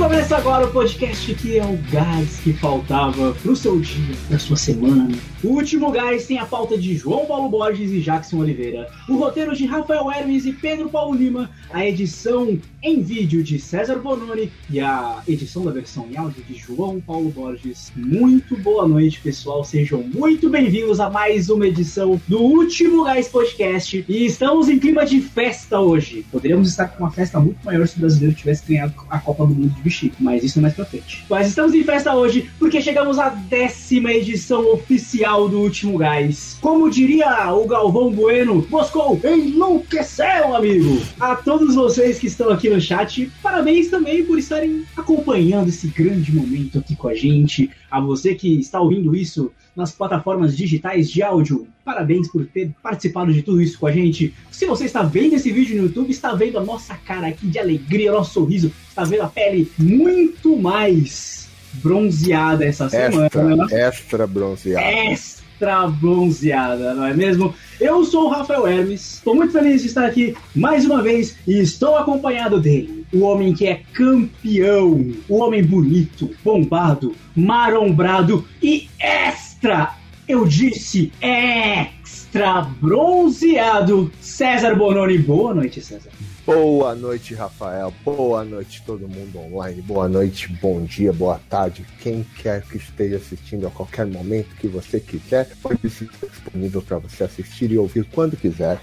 Começa agora o podcast que é o gás que faltava pro seu dia, pra sua semana. O último gás tem a pauta de João Paulo Borges e Jackson Oliveira, o roteiro de Rafael Hermes e Pedro Paulo Lima, a edição em vídeo de César Bononi e a edição da versão em áudio de João Paulo Borges. Muito boa noite, pessoal. Sejam muito bem-vindos a mais uma edição do último Gás Podcast. E estamos em clima de festa hoje. Poderíamos estar com uma festa muito maior se o brasileiro tivesse ganhado a Copa do Mundo de Mas isso é mais pra frente. Mas estamos em festa hoje porque chegamos à décima edição oficial do último Gás. Como diria o Galvão Bueno, Moscou enlouqueceu, amigo! A todos vocês que estão aqui no chat, parabéns também por estarem acompanhando esse grande momento aqui com a gente. A você que está ouvindo isso nas plataformas digitais de áudio, parabéns por ter participado de tudo isso com a gente. Se você está vendo esse vídeo no YouTube, está vendo a nossa cara aqui de alegria, nosso sorriso, está vendo a pele muito mais bronzeada essa semana. Extra, extra bronzeada. Extra bronzeada, não é mesmo? Eu sou o Rafael Hermes, estou muito feliz de estar aqui mais uma vez e estou acompanhado dele, o homem que é campeão, o homem bonito, bombado, marombrado e extra, eu disse extra bronzeado, César Bononi. Boa noite, César. Boa noite, Rafael. Boa noite, todo mundo online. Boa noite, bom dia, boa tarde. Quem quer que esteja assistindo a qualquer momento que você quiser, pode estar disponível para você assistir e ouvir quando quiser.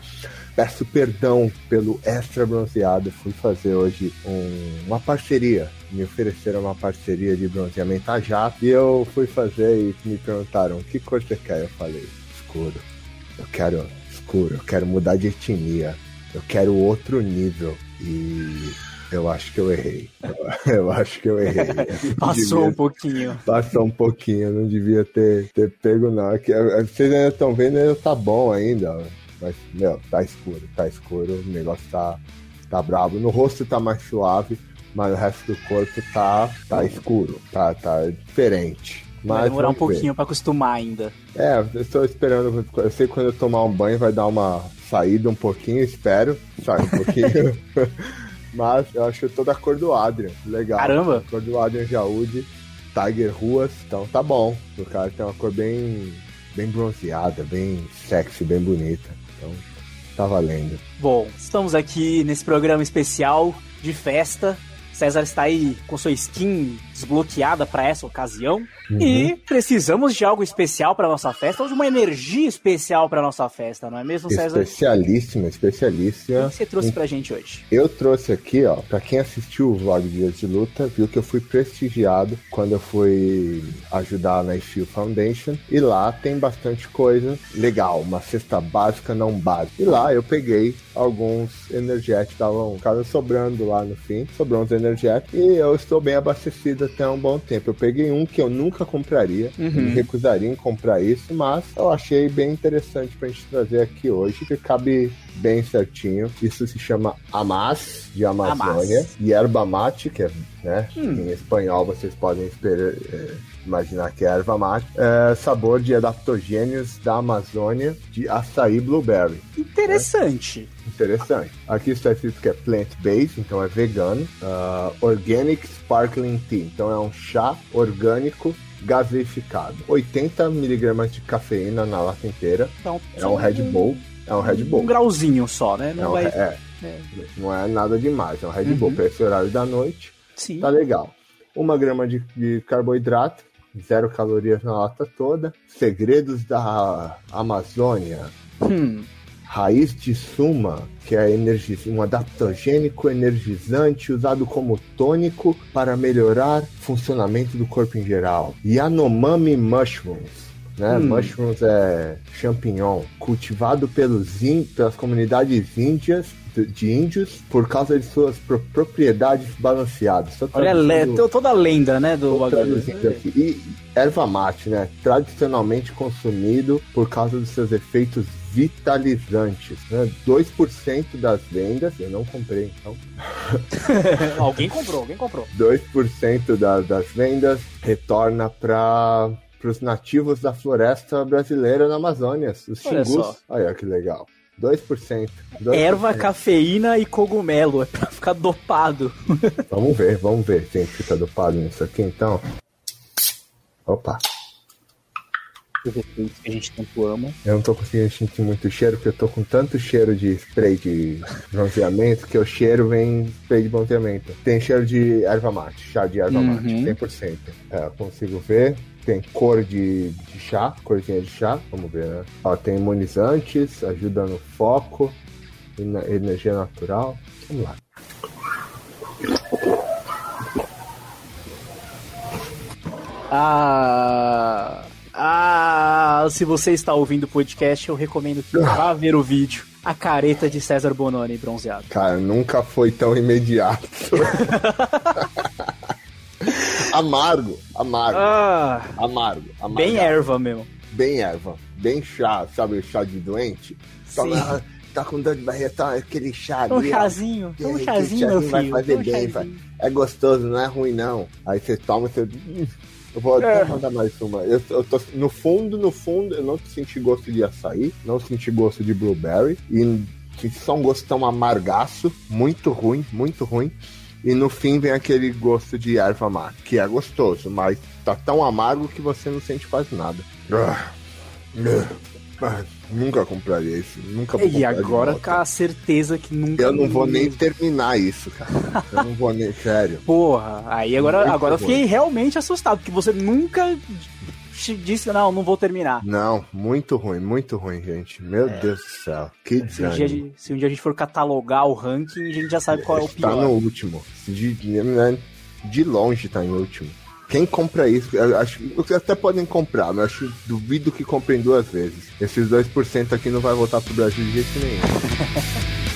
Peço perdão pelo extra bronzeado. Fui fazer hoje um- uma parceria. Me ofereceram uma parceria de bronzeamento a jato. E eu fui fazer e me perguntaram: que cor você quer? Eu falei: escuro. Eu quero escuro. Eu quero mudar de etnia. Eu quero outro nível. E eu acho que eu errei. Eu, eu acho que eu errei. Eu Passou devia- um pouquinho. Passou um pouquinho, eu não devia ter, ter pego, não. Aqui, eh, vocês ainda estão vendo, ainda tá bom ainda. Mas, meu, tá escuro, tá escuro, o negócio tá, tá bravo. No rosto tá mais suave, mas o resto do corpo tá, tá escuro, tá, tá diferente. Mas Vai demorar um pouquinho pra acostumar ainda. É, eu estou esperando. Eu sei que quando eu tomar um banho vai dar uma saída um pouquinho, espero. Sai um pouquinho. Mas eu acho toda a cor do Adrian. Legal. Caramba. A cor do Adrian Jaúde, Tiger Ruas. Então tá bom. O cara tem uma cor bem, bem bronzeada, bem sexy, bem bonita. Então tá valendo. Bom, estamos aqui nesse programa especial de festa. César está aí com sua skin desbloqueada para essa ocasião. Uhum. E precisamos de algo especial para nossa festa, ou de uma energia especial para nossa festa, não é mesmo, César? Especialíssima, O especialíssima. que você trouxe pra gente hoje? Eu trouxe aqui, ó, pra quem assistiu o vlog Dias de Luta, viu que eu fui prestigiado quando eu fui ajudar na IFIL Foundation. E lá tem bastante coisa legal, uma cesta básica não básica. E lá eu peguei alguns energéticos, estavam sobrando lá no fim, sobrou uns energéticos. E eu estou bem abastecido até um bom tempo. Eu peguei um que eu nunca compraria, eu me recusaria em comprar isso, mas eu achei bem interessante pra gente trazer aqui hoje, que cabe bem certinho. Isso se chama Amas, de Amazônia, Amas. e erva mate, que é, né, Hum. em espanhol vocês podem esperar, é, imaginar que é erva mate. É, sabor de adaptogênios da Amazônia, de açaí blueberry. Interessante. Interessante. Aqui está escrito que é plant-based, então é vegano. Ah, organic Sparkling Tea, então é um chá orgânico gaseificado. 80 miligramas de cafeína na lata inteira. Então, É um Red Bull. É um Red Bull. Um grauzinho só, né? É Não um- vai. é, é. não é nada demais. É um Red Uhum. Bull para esse horário da noite. Sim. Tá legal. Uma grama de, de carboidrato, zero calorias na lata toda. Segredos da Amazônia. Hum, Raiz de suma, que é energi- um adaptogênico energizante usado como tônico para melhorar o funcionamento do corpo em geral. Yanomami mushrooms. Né? Hum. Mushrooms é champignon, cultivado pelos in- pelas comunidades índias de- de índios por causa de suas pro- propriedades balanceadas. Tô olha, le- to- toda a lenda, né, do bagulho. E erva mate, né? Tradicionalmente consumido por causa dos seus efeitos vitalizantes. Né? 2% das vendas, eu não comprei então. alguém comprou, alguém comprou. 2% da, das vendas retorna para os nativos da floresta brasileira na Amazônia, os Olha xingus. Olha que legal. 2%. 2%. Erva, cafeína e cogumelo. É pra ficar dopado. Vamos ver, vamos ver se a gente fica dopado nisso aqui então. Opa. Que a gente tanto ama. Eu não tô conseguindo sentir muito cheiro, porque eu tô com tanto cheiro de spray de bronzeamento que o cheiro vem spray de bronzeamento. Tem cheiro de erva mate, chá de erva Uhum. mate, 100%. É, eu consigo ver. Tem cor de, de chá, corzinha de chá, vamos ver, né? Ó, tem imunizantes, ajuda no foco, ena- energia natural. Vamos lá. Ah. Ah, se você está ouvindo o podcast, eu recomendo que vá ver o vídeo. A careta de César Bononi bronzeado. Cara, nunca foi tão imediato. amargo, amargo, Ah, amargo, amargo. bem erva mesmo. bem erva, bem chá, sabe o chá de doente? Sim. Toma, tá com dor de barriga, tá aquele chá ali. Um ó. chazinho, um que chazinho, meu chazinho vai filho. fazer um bem, chazinho. vai. É gostoso, não é ruim não. Aí você toma, você. Eu vou até É. mandar mais uma. Eu, eu tô, no fundo, no fundo, eu não senti gosto de açaí, não senti gosto de blueberry. E que são gosto tão amargaço, muito ruim, muito ruim. E no fim vem aquele gosto de erva mate, que é gostoso, mas tá tão amargo que você não sente quase nada. Ah, nunca compraria isso. Nunca vou E agora com a certeza que nunca. Eu não vou nem terminar isso, cara. Eu não vou nem. Sério. Porra, aí agora, Muito agora eu fiquei realmente assustado, porque você nunca disse, não, não vou terminar. Não, muito ruim, muito ruim, gente. Meu Deus do céu. Que Se um, dia, se um dia a gente for catalogar o ranking, a gente já sabe qual é o Tá pior. no último. De, de- de longe tá em último. Quem compra isso, eu acho que vocês até podem comprar, mas acho duvido que comprem duas vezes. Esses 2% aqui não vai voltar pro Brasil de jeito nenhum.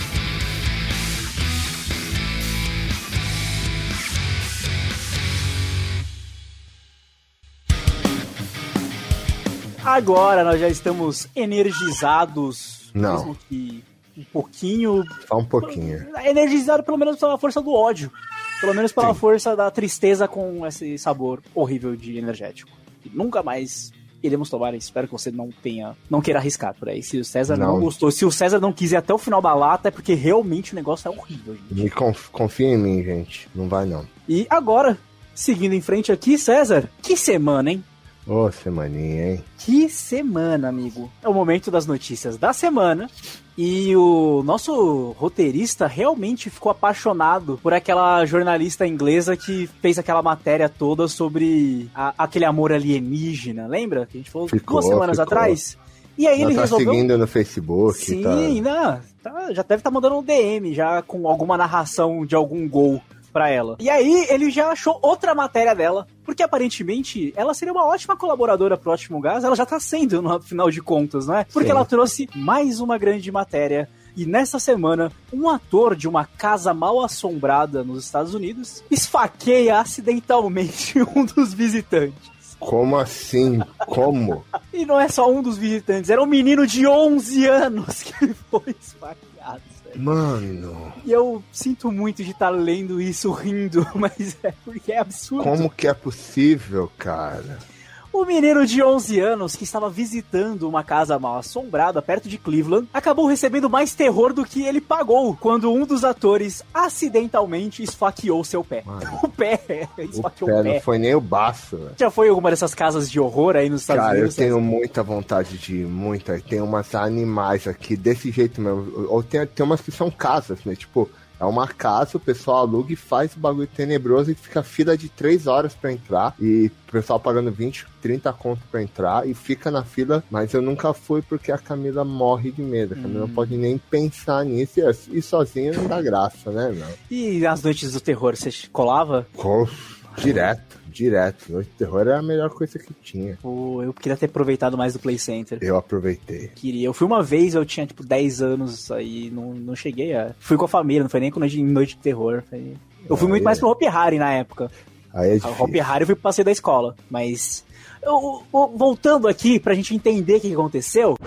Agora nós já estamos energizados, Não. mesmo que um pouquinho. Só um pouquinho. Energizado pelo menos pela força do ódio. Pelo menos pela Sim. força da tristeza com esse sabor horrível de energético. E nunca mais iremos tomar. Espero que você não tenha. Não queira arriscar por aí. Se o César não, Não. gostou, se o César não quis ir até o final da lata, é porque realmente o negócio é horrível, gente. Me conf- confia em mim, gente. Não vai não. E agora, seguindo em frente aqui, César, que semana, hein? Ô, semaninha, hein? Que semana, amigo. É o momento das notícias da semana. E o nosso roteirista realmente ficou apaixonado por aquela jornalista inglesa que fez aquela matéria toda sobre a- aquele amor alienígena. Lembra? Que a gente falou Ficou, duas semanas ficou. atrás. E aí ele Ela tá resolveu. seguindo no Facebook, Sim, tá? não, tá- já deve estar mandando um DM já com alguma narração de algum gol pra ela. E aí ele já achou outra matéria dela, porque aparentemente ela seria uma ótima colaboradora pro Ótimo Gás, ela já tá sendo no final de contas, não é? Porque Sim. ela trouxe mais uma grande matéria. E nessa semana, um ator de uma casa mal assombrada nos Estados Unidos esfaqueia acidentalmente um dos visitantes. Como assim? Como? E não é só um dos visitantes, era um menino de 11 anos que foi esfaqueado. Mano, E eu sinto muito de estar lendo isso rindo, mas é porque é absurdo. como que é possível, cara? O menino de 11 anos que estava visitando uma casa mal assombrada perto de Cleveland acabou recebendo mais terror do que ele pagou quando um dos atores acidentalmente esfaqueou seu pé. Mano, O pé, o esfaqueou pé o pé. não foi nem o baço, velho. Já foi alguma dessas casas de horror aí nos Estados Cara, eu Unidos? tenho muita vontade de ir, muita. Tem umas animais aqui desse jeito mesmo. Ou tem, tem umas que são casas, né? Tipo, é uma casa, o pessoal aluga e faz o bagulho tenebroso e fica fila de 3 horas pra entrar. E o pessoal pagando 20, 30 conto pra entrar e fica na fila. Mas eu nunca fui porque a Camila morre de medo. A Camila Hum. não pode nem pensar nisso. E, e sozinha não dá graça, né, não? E nas noites do terror, você colava? Pô, direto, direto. Noite de terror era a melhor coisa que tinha. Pô, eu queria ter aproveitado mais do Play Center. Eu aproveitei. Queria. Eu fui uma vez, eu tinha tipo 10 anos aí, não, não cheguei a. Fui com a família, não foi nem com noite, noite de terror. foi- Eu fui Aí muito mais pro Hopi Hari na época. Aí é A difícil. Hopi Hari eu fui pro passeio da escola. Mas. eu- eu- voltando aqui pra gente entender o que aconteceu.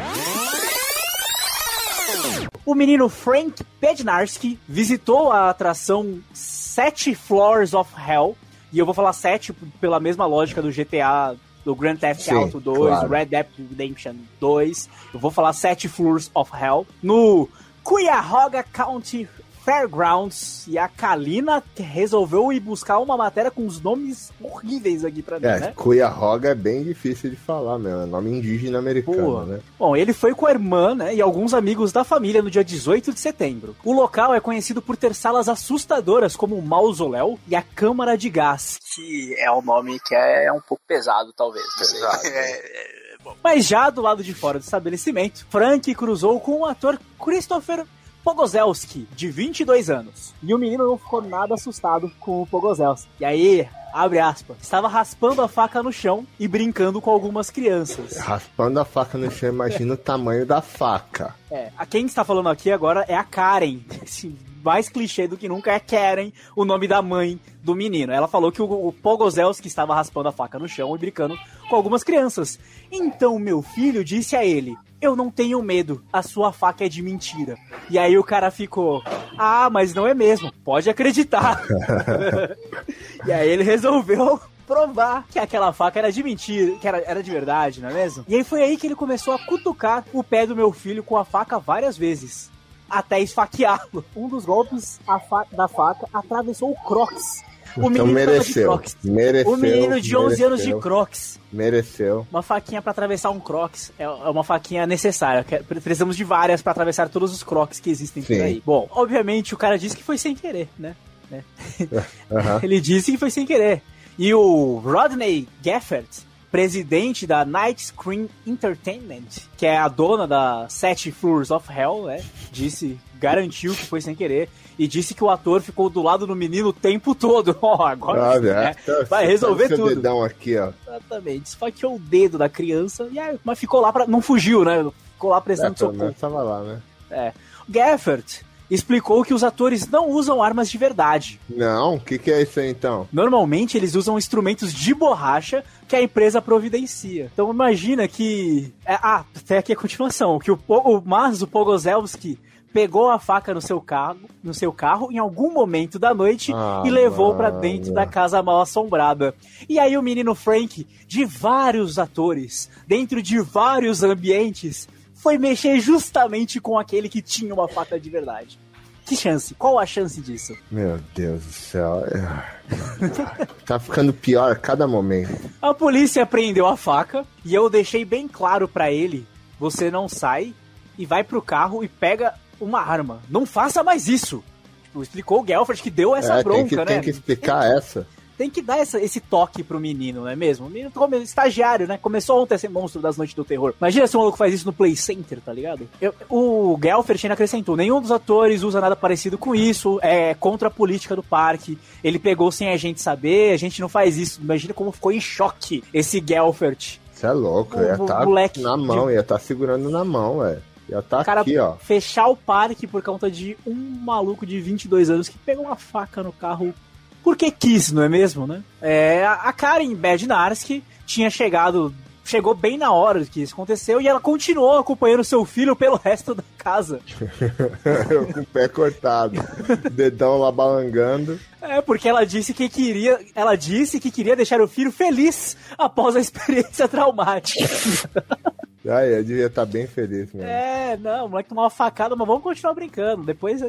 O menino Frank Bednarski visitou a atração Sete Floors of Hell. E eu vou falar 7 pela mesma lógica do GTA do Grand Theft Sim, Auto 2, claro. Red Dead Redemption 2. Eu vou falar Sete Floors of Hell. No Cuyahoga County Fairgrounds. E a Kalina resolveu ir buscar uma matéria com os nomes horríveis aqui pra mim, É, né? Cuyahoga é bem difícil de falar, meu. É nome indígena americano, Boa. né? Bom, ele foi com a irmã, né, e alguns amigos da família no dia 18 de setembro. O local é conhecido por ter salas assustadoras como o mausoléu e a câmara de gás, que é um nome que é um pouco pesado, talvez. Pesado, né? É, é, bom. Mas já do lado de fora do estabelecimento, Frank cruzou com o ator Christopher Pogozelski, de 22 anos. E o menino não ficou nada assustado com o Pogozelski. E aí, abre aspas, estava raspando a faca no chão e brincando com algumas crianças. Raspando a faca no chão, imagina o tamanho da faca. É, a quem está falando aqui agora é a Karen. Esse mais clichê do que nunca é Karen, o nome da mãe do menino. Ela falou que o, o Pogozelski estava raspando a faca no chão e brincando com algumas crianças. Então meu filho disse a ele: Eu não tenho medo, a sua faca é de mentira. E aí o cara ficou: Ah, mas não é mesmo, pode acreditar. e aí ele resolveu provar que aquela faca era de mentira, que era, era de verdade, não é mesmo? E aí foi aí que ele começou a cutucar o pé do meu filho com a faca várias vezes. Até esfaqueá-lo. Um dos golpes fa- da faca atravessou o Crocs. O então menino de mereceu. Crocs. Mereceu. O menino de 11 anos de mereceu, Crocs. Mereceu. Uma faquinha pra atravessar um Crocs é é uma faquinha necessária. Precisamos de várias pra atravessar todos os Crocs que existem por Sim. aí. Bom, obviamente o cara disse que foi sem querer, né? Aham. Ele disse que foi sem querer. E o Rodney Gaffert, presidente da Night Screen Entertainment, que é a dona da Sete Floors of Hell, né? Disse, garantiu que foi sem querer. E disse que o ator ficou do lado do menino o tempo todo. Ó, agora Olha, né? tá- vai resolver seu tudo. dedão aqui, ó. Exatamente. Esfaqueou o dedo da criança, e aí, mas ficou lá pra. Não fugiu, né? Ficou lá É, prestando pelo socorro. tava lá, né? É. Gaffert explicou que os atores não usam armas de verdade. Não, o que, que é isso aí então? Normalmente eles usam instrumentos de borracha que a empresa providencia. Então imagina que. é, ah, tem aqui a continuação. Que o, o mas o Pogozelski pegou a faca no seu carro, no seu carro em algum momento da noite Ah, e levou pra mano. dentro da casa mal assombrada. E aí o menino Frank, de vários atores, dentro de vários ambientes, foi mexer justamente com aquele que tinha uma faca de verdade. Que chance? Qual a chance disso? Meu Deus do céu. tá ficando pior a cada momento. A polícia apreendeu a faca e eu deixei bem claro pra ele: você não sai e vai pro carro e pega uma arma. Não faça mais isso. Tipo, explicou o Gelford que deu essa é, bronca, tem que, né? tem que explicar essa. Tem que dar essa- esse toque pro menino, não é mesmo? O menino come, estagiário, né? Começou ontem a ser monstro das noites do terror. Imagina se um maluco faz isso no Play Center, tá ligado? Eu- o Gelfert ainda acrescentou: nenhum dos atores usa nada parecido com isso, é contra a política do parque. Ele pegou sem a gente saber, a gente não faz isso. Imagina como ficou em choque esse Gelfert. Você é louco, O- ia o tá na mão, ia tá segurando na mão, velho. Ia tá cara aqui, ó. fechar o parque por conta de um maluco de 22 anos que pegou uma faca no carro porque quis, não é mesmo, né? É, a a Karen Bednarski tinha chegado, chegou bem na hora que isso aconteceu e ela continuou acompanhando seu filho pelo resto da casa. com o pé cortado. Dedão lá balangando. É, porque ela disse que queria, ela disse que queria deixar o filho feliz após a experiência traumática. Aí, eu devia estar bem feliz mesmo. É, não, o moleque tomou uma facada, mas vamos continuar brincando. Depois,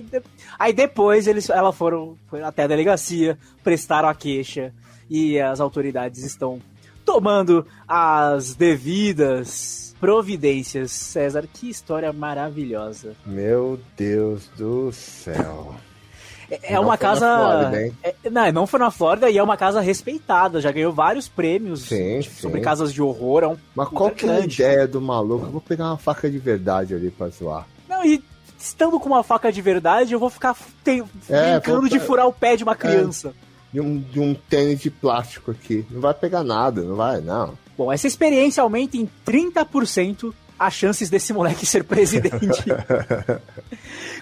aí depois eles, ela foram, foram até a delegacia, prestaram a queixa e as autoridades estão tomando as devidas providências. César, que história maravilhosa. Meu Deus do céu. É, é Não uma casa. Flórida, hein? é- não, não foi na Flórida e é uma casa respeitada. Já ganhou vários prêmios Sim, tipo, sim. sobre casas de horror. É um Mas qual que é a ideia do maluco? Eu vou pegar uma faca de verdade ali pra zoar. Não, e estando com uma faca de verdade, eu vou ficar te- É, brincando vou- de furar o pé de uma criança. De um, de um tênis de plástico aqui. Não vai pegar nada, não vai, não. Bom, essa experiência aumenta em 30% as chances desse moleque ser presidente.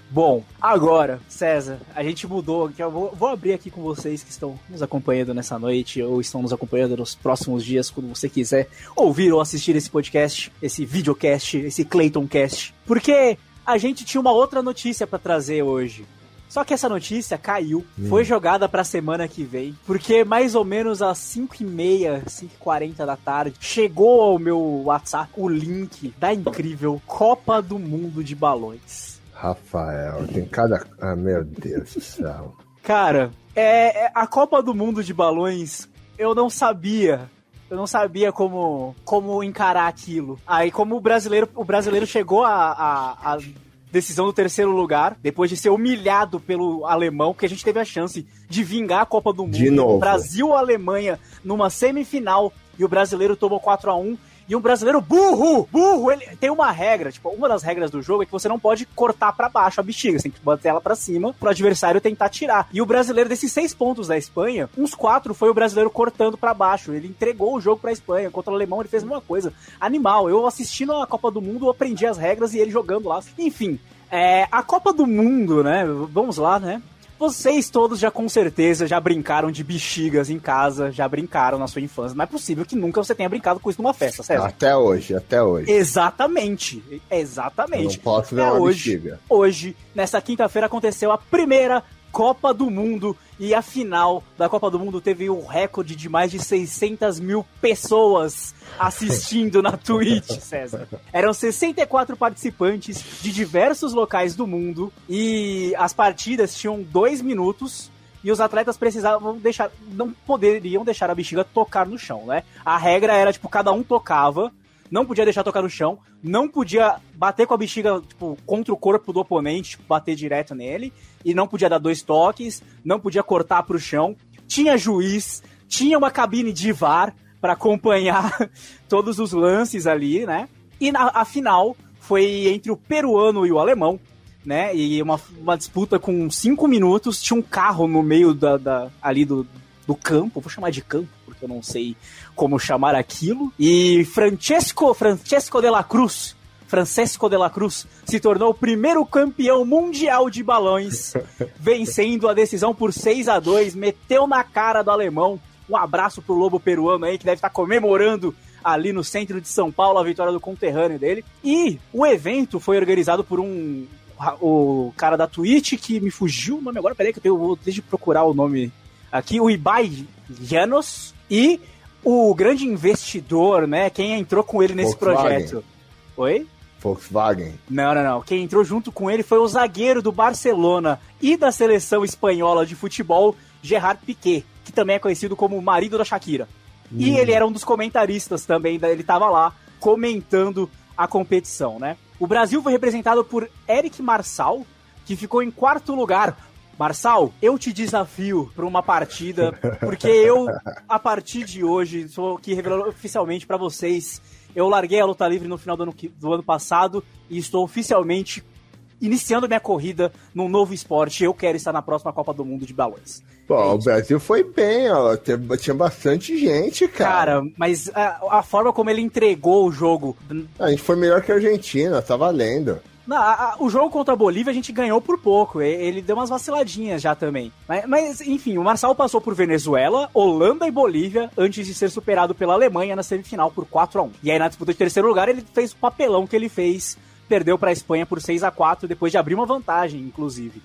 Bom, agora, César, a gente mudou. Eu vou, vou abrir aqui com vocês que estão nos acompanhando nessa noite ou estão nos acompanhando nos próximos dias, quando você quiser ouvir ou assistir esse podcast, esse videocast, esse Clayton Cast. Porque a gente tinha uma outra notícia pra trazer hoje. Só que essa notícia caiu, hum. foi jogada pra semana que vem, porque mais ou menos às 5h30, 5h40 da tarde, chegou ao meu WhatsApp o link da incrível Copa do Mundo de Balões. Rafael, tem cada. Ah, meu Deus do céu. Cara, é, é, a Copa do Mundo de Balões, eu não sabia eu não sabia como, como encarar aquilo. Aí, como o brasileiro, o brasileiro chegou a, a, a decisão do terceiro lugar, depois de ser humilhado pelo alemão, que a gente teve a chance de vingar a Copa do Mundo. De novo. Brasil-Alemanha numa semifinal e o brasileiro tomou 4 a 1 e um brasileiro burro, burro, ele tem uma regra, tipo, uma das regras do jogo é que você não pode cortar para baixo a bexiga, você tem que bater ela para cima pro adversário tentar tirar. E o brasileiro desses seis pontos da Espanha, uns quatro foi o brasileiro cortando para baixo. Ele entregou o jogo para Espanha. Contra o alemão ele fez a mesma coisa. Animal. Eu assistindo a Copa do Mundo, aprendi as regras e ele jogando lá. Enfim, é, a Copa do Mundo, né? Vamos lá, né? Vocês todos já com certeza já brincaram de bexigas em casa, já brincaram na sua infância. Não é possível que nunca você tenha brincado com isso numa festa, certo? Até hoje, até hoje. Exatamente, exatamente. Eu não posso ver é uma hoje, bexiga. Hoje, nessa quinta-feira, aconteceu a primeira Copa do Mundo e a final da Copa do Mundo teve um recorde de mais de 600 mil pessoas assistindo na Twitch, César. Eram 64 participantes de diversos locais do mundo e as partidas tinham dois minutos e os atletas precisavam deixar, não poderiam deixar a bexiga tocar no chão, né? A regra era tipo cada um tocava não podia deixar tocar no chão, não podia bater com a bexiga, tipo, contra o corpo do oponente, tipo, bater direto nele, e não podia dar dois toques, não podia cortar pro chão. Tinha juiz, tinha uma cabine de VAR para acompanhar todos os lances ali, né? E na, a final foi entre o peruano e o alemão, né? E uma, uma disputa com cinco minutos, tinha um carro no meio da, da ali do, do campo, vou chamar de campo, porque eu não sei como chamar aquilo. E Francesco, Francesco de la Cruz, Francesco de la Cruz se tornou o primeiro campeão mundial de balões, vencendo a decisão por 6 a 2 meteu na cara do alemão. Um abraço pro lobo peruano aí que deve estar comemorando ali no centro de São Paulo a vitória do conterrâneo dele. E o evento foi organizado por um o cara da Twitch que me fugiu o nome agora, peraí que eu tenho, vou deixa eu procurar o nome aqui, o Ibai Janos e o grande investidor, né? Quem entrou com ele nesse Volkswagen. projeto. Oi? Volkswagen. Não, não, não. Quem entrou junto com ele foi o zagueiro do Barcelona e da seleção espanhola de futebol, Gerard Piquet, que também é conhecido como o marido da Shakira. Hum. E ele era um dos comentaristas também, ele estava lá comentando a competição, né? O Brasil foi representado por Eric Marçal, que ficou em quarto lugar, Marçal, eu te desafio para uma partida, porque eu, a partir de hoje, sou aqui revelando oficialmente para vocês, eu larguei a luta livre no final do ano, do ano passado e estou oficialmente iniciando minha corrida num novo esporte. Eu quero estar na próxima Copa do Mundo de balões. Pô, é o Brasil foi bem, ó. Tinha bastante gente, cara. Cara, mas a, a forma como ele entregou o jogo. A gente foi melhor que a Argentina, tá valendo. Não, a, a, o jogo contra a Bolívia a gente ganhou por pouco. Ele deu umas vaciladinhas já também. Mas, mas, enfim, o Marçal passou por Venezuela, Holanda e Bolívia antes de ser superado pela Alemanha na semifinal por 4 a 1 E aí na disputa de terceiro lugar ele fez o papelão que ele fez. Perdeu para a Espanha por 6 a 4 depois de abrir uma vantagem, inclusive.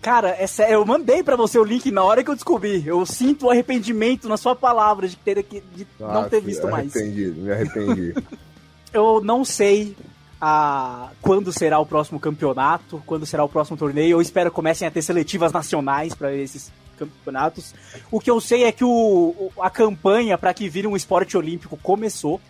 Cara, é sério, eu mandei para você o link na hora que eu descobri. Eu sinto o arrependimento na sua palavra de ter de Nossa, não ter visto mais. Me arrependi, me arrependi. eu não sei a quando será o próximo campeonato, quando será o próximo torneio. Eu espero que comecem a ter seletivas nacionais para esses campeonatos. O que eu sei é que o, a campanha para que vire um esporte olímpico começou.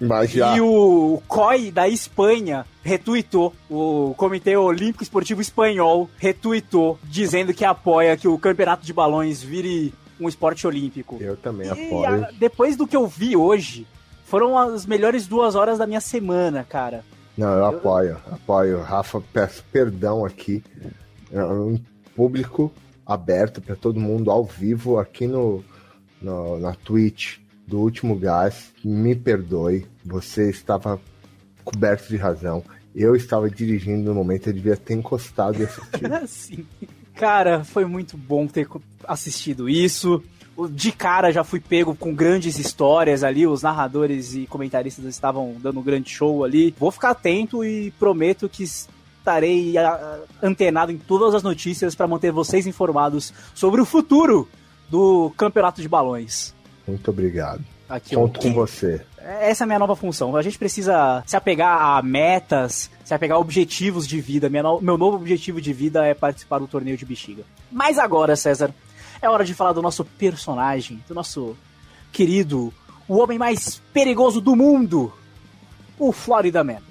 E o COI da Espanha retuitou, o Comitê Olímpico Esportivo Espanhol retuitou, dizendo que apoia que o campeonato de balões vire um esporte olímpico. Eu também e apoio. A, depois do que eu vi hoje, foram as melhores duas horas da minha semana, cara. Não, eu apoio, apoio. Rafa, peço perdão aqui. É um público aberto para todo mundo ao vivo aqui no, no, na Twitch do Último Gás. Me perdoe, você estava coberto de razão. Eu estava dirigindo no momento, eu devia ter encostado e assistido. Sim. Cara, foi muito bom ter assistido isso de cara já fui pego com grandes histórias ali, os narradores e comentaristas estavam dando um grande show ali. Vou ficar atento e prometo que estarei antenado em todas as notícias para manter vocês informados sobre o futuro do campeonato de balões. Muito obrigado. Aqui, Conto ó, com você. Essa é a minha nova função. A gente precisa se apegar a metas, se apegar a objetivos de vida. No- meu novo objetivo de vida é participar do torneio de bexiga. Mas agora, César, é hora de falar do nosso personagem, do nosso querido, o homem mais perigoso do mundo, o Florida Man.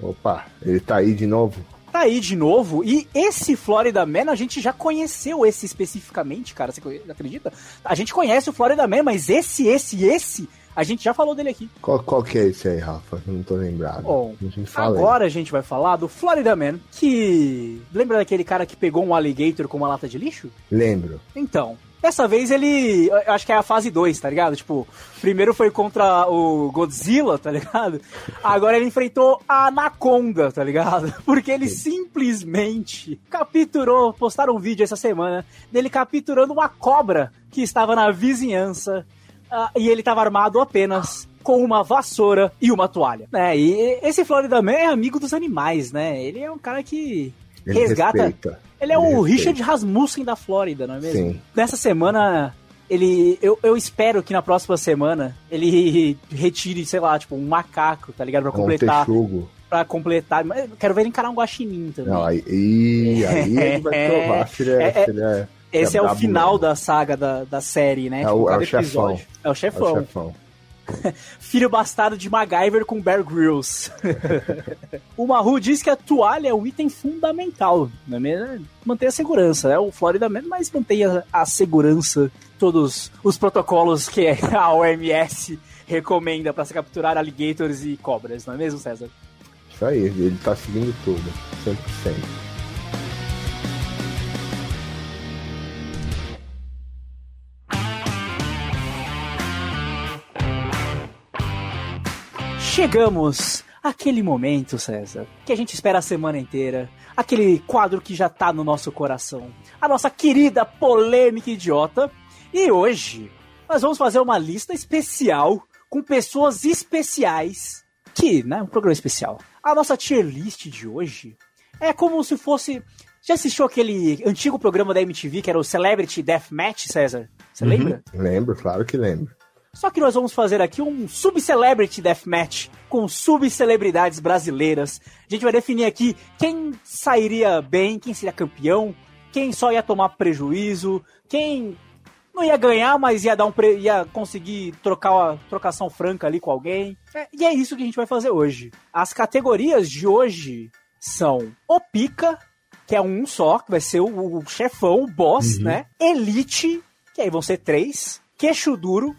Opa, ele tá aí de novo? Tá aí de novo, e esse Florida Man a gente já conheceu esse especificamente, cara, você acredita? A gente conhece o Florida Man, mas esse, esse, esse, a gente já falou dele aqui. Qual, qual que é esse aí, Rafa? Eu Não tô lembrado. Bom, Me fala aí. Agora a gente vai falar do Florida Man, que. Lembra daquele cara que pegou um alligator com uma lata de lixo? Lembro. Então. Dessa vez ele. eu Acho que é a fase 2, tá ligado? Tipo, primeiro foi contra o Godzilla, tá ligado? Agora ele enfrentou a Anaconda, tá ligado? Porque ele simplesmente capturou. Postaram um vídeo essa semana dele capturando uma cobra que estava na vizinhança. Ah, e ele estava armado apenas com uma vassoura e uma toalha. né? e esse Florida Man é amigo dos animais, né? Ele é um cara que Ele resgata. respeita. Ele é Ele o respeita. Richard Rasmussen da Flórida, não é mesmo? Sim. Nessa semana, ele. Eu, eu espero que na próxima semana ele retire, sei lá, tipo, um macaco, tá ligado? Pra Um completar. texugo. Pra completar. Mas eu quero ver ele encarar um guaxinim também. Não, aí, aí ele vai provar ele é. É, ele é- Esse é, o final mesmo. da saga da, da série, né? É o- é o cada chefão. episódio. É o é o chefão. chefão. Filho bastardo de MacGyver com Bear Grylls. o Mahu diz que a toalha é um item fundamental. Não é mesmo? Manter a segurança. É o Florida Man, mas mantenha a segurança. Todos os protocolos que a OMS recomenda para se capturar alligators e cobras, não é mesmo, César? Isso aí, ele tá seguindo tudo. 100%. Chegamos àquele momento, César, que a gente espera a semana inteira. Aquele quadro que já tá no nosso coração. A nossa querida polêmica idiota. E hoje nós vamos fazer uma lista especial com pessoas especiais. Que, né? Um programa especial. A nossa tier list de hoje é como se fosse. Já assistiu aquele antigo programa da MTV que era o Celebrity Deathmatch, César? Você lembra? Lembro, claro que lembro. Só que nós vamos fazer aqui um sub-celebrity deathmatch com sub-celebridades brasileiras. A gente vai definir aqui quem sairia bem, quem seria campeão, quem só ia tomar prejuízo, quem não ia ganhar, mas ia dar um pre... ia conseguir trocar uma trocação franca ali com alguém. É, e é isso que a gente vai fazer hoje. As categorias de hoje são o pica, que é um só, que vai ser o, o chefão, o boss, né? Elite, que aí vão ser três. Queixo duro,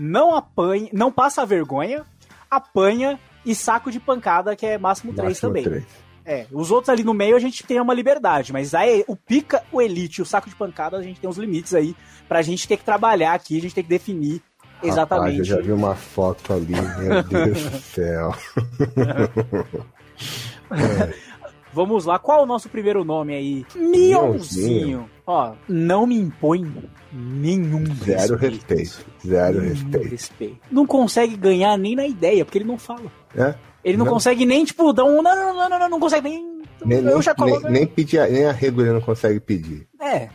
não apanha, não passa vergonha, apanha e saco de pancada, que é máximo 3 Máximo também. três. É, os outros ali no meio a gente tem uma liberdade, mas aí o pica, o elite o saco de pancada a gente tem uns limites aí pra gente ter que trabalhar aqui, a gente tem que definir exatamente. Rapaz, eu já vi uma foto ali, meu Deus do céu. Vamos lá, qual é o nosso primeiro nome aí? Mionzinho. Ó, não me impõe nenhum Zero respeito. Zero Nenhum respeito. respeito. Não consegue ganhar nem na ideia, porque ele não fala. É? Ele não, Não. consegue nem, tipo, dar um. Não, não, não, não, não, não consegue nem. Nem, eu nem, nem, nem pedir, nem arrego ele não consegue pedir. É,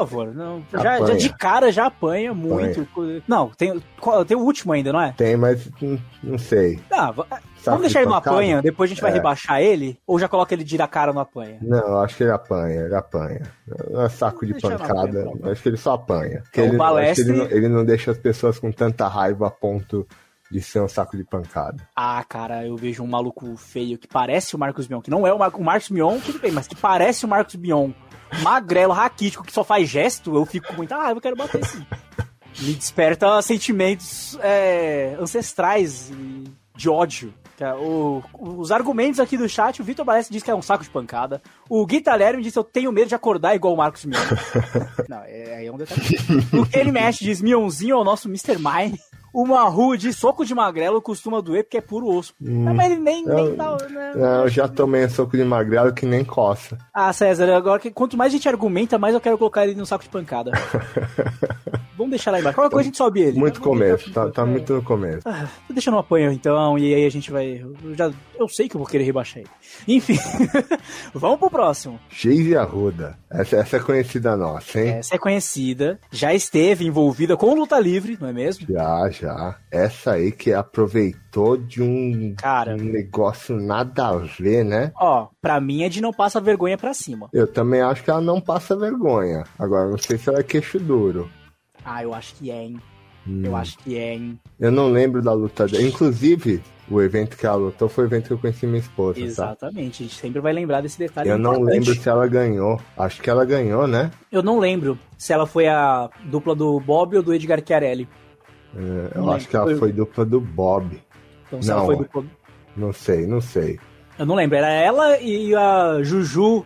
favor. Não, já, já Apanha. de cara já apanha muito. Não, tem, tem o último ainda, não é? Tem, mas não, não sei. Ah, va- Saco vamos deixar de ele no pancada? apanha, depois a gente vai É. rebaixar ele, ou já coloca ele de a cara no apanha? Não, acho que ele apanha, ele apanha. Não é saco de pancada, apanhar, então. acho que ele só apanha. Então, ele, que ele, Balestre- não, ele não deixa as pessoas com tanta raiva a ponto de ser um saco de pancada. Ah, cara, eu vejo um maluco feio que parece o Marcos Mion, que não é o, Mar o Marcos Mion, tudo bem, mas que parece o Marcos Mion, magrelo, raquítico, que só faz gesto, eu fico com muita raiva, eu quero bater sim. Me desperta sentimentos é, ancestrais de ódio. É o- os argumentos aqui do chat, o Vitor Balestre diz que é um saco de pancada. O Gui me disse que eu tenho medo de acordar igual o Marcos Mion. Não, é, aí é um detalhe. O Kenny Mesh diz Mionzinho é o nosso Mr. Mine. O Mahu diz soco de magrelo costuma doer porque é puro osso. Não, mas ele nem, nem eu- tá. né? Não, eu já tomei soco de magrelo que nem coça. Ah, César, agora que quanto mais a gente argumenta, mais eu quero colocar ele no saco de pancada. Vamos deixar lá embaixo. Qualquer coisa a gente sobe ele. Muito Vamos começo, tá, tá muito no começo. Ah, deixa no apanho então, e aí a gente vai. Eu, já, eu sei que eu vou querer rebaixar ele. Enfim, vamos pro próximo. Geise Arruda. Essa, essa é conhecida nossa, hein? Essa é conhecida, já esteve envolvida com luta livre, não é mesmo? Já, já. Essa aí que aproveitou de um, Cara. um negócio nada a ver, né? Ó, pra mim é de não passa vergonha pra cima. Eu também acho que ela não passa vergonha. Agora, não sei se ela é queixo duro. Ah, eu acho que é, hein? Hum. Eu acho que é, hein? Eu não lembro da luta dela. Inclusive, o evento que ela lutou foi o evento que eu conheci minha esposa, tá? Exatamente, a gente sempre vai lembrar desse detalhe. Eu não importante. lembro se ela ganhou. Acho que ela ganhou, né? Eu não lembro se ela foi a dupla do Bob ou do Edgar Chiarelli. É, Eu Não acho que ela lembro. foi dupla do Bob. Então, se Não, ela foi dupla. Não sei, não sei. Eu não lembro, era ela e a Juju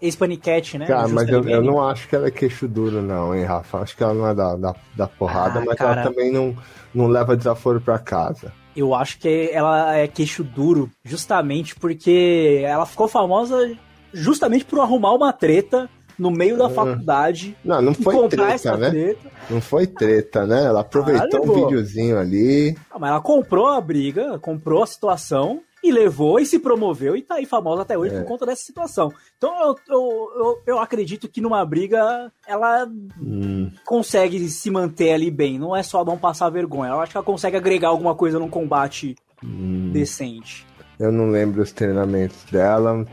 ex-paniquete, né? Cara, mas eu, eu não acho que ela é queixo duro, não, hein, Rafa? Acho que ela não é da, da, da porrada, Ah, mas cara. ela também não, não leva desaforo pra casa. Eu acho que ela é queixo duro, justamente porque ela ficou famosa justamente por arrumar uma treta no meio da Ah. faculdade. Não, não foi treta, essa né? treta. Não foi treta, né? Ela aproveitou Ah, um videozinho ali. Ah, mas ela comprou a briga, comprou a situação e levou e se promoveu e tá aí famosa até hoje É. por conta dessa situação. Então eu, eu, eu, eu acredito que numa briga ela Hum, consegue se manter ali bem, não é só não passar vergonha. Eu acho que ela consegue agregar alguma coisa num combate hum. decente. Eu não lembro os treinamentos dela.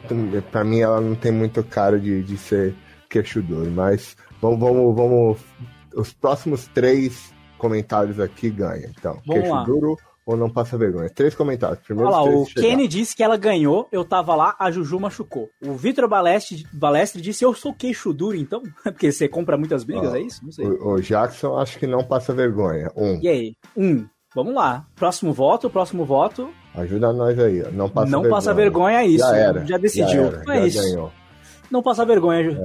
Pra mim, ela não tem muito cara de, de ser queixo duro. Mas vamos, vamos, vamos. Os próximos três comentários aqui ganham. Então, Vamos queixo lá. duro ou não passa vergonha? Três comentários. Primeiro, Olha lá, três o. Kenny disse que ela ganhou, eu tava lá, a Juju machucou. O Vitor Balestre, Balestre disse, eu sou queixo duro, então? Porque você compra muitas brigas, Ah, é isso? Não sei. O, o Jackson acho que não passa vergonha. Um. E aí? Um. Vamos lá. Próximo voto, próximo voto. Ajuda nós aí. Não passa não vergonha. passa vergonha, é isso. Já era. Já decidiu. Já, era, é já isso. ganhou. Não passa vergonha. Ju.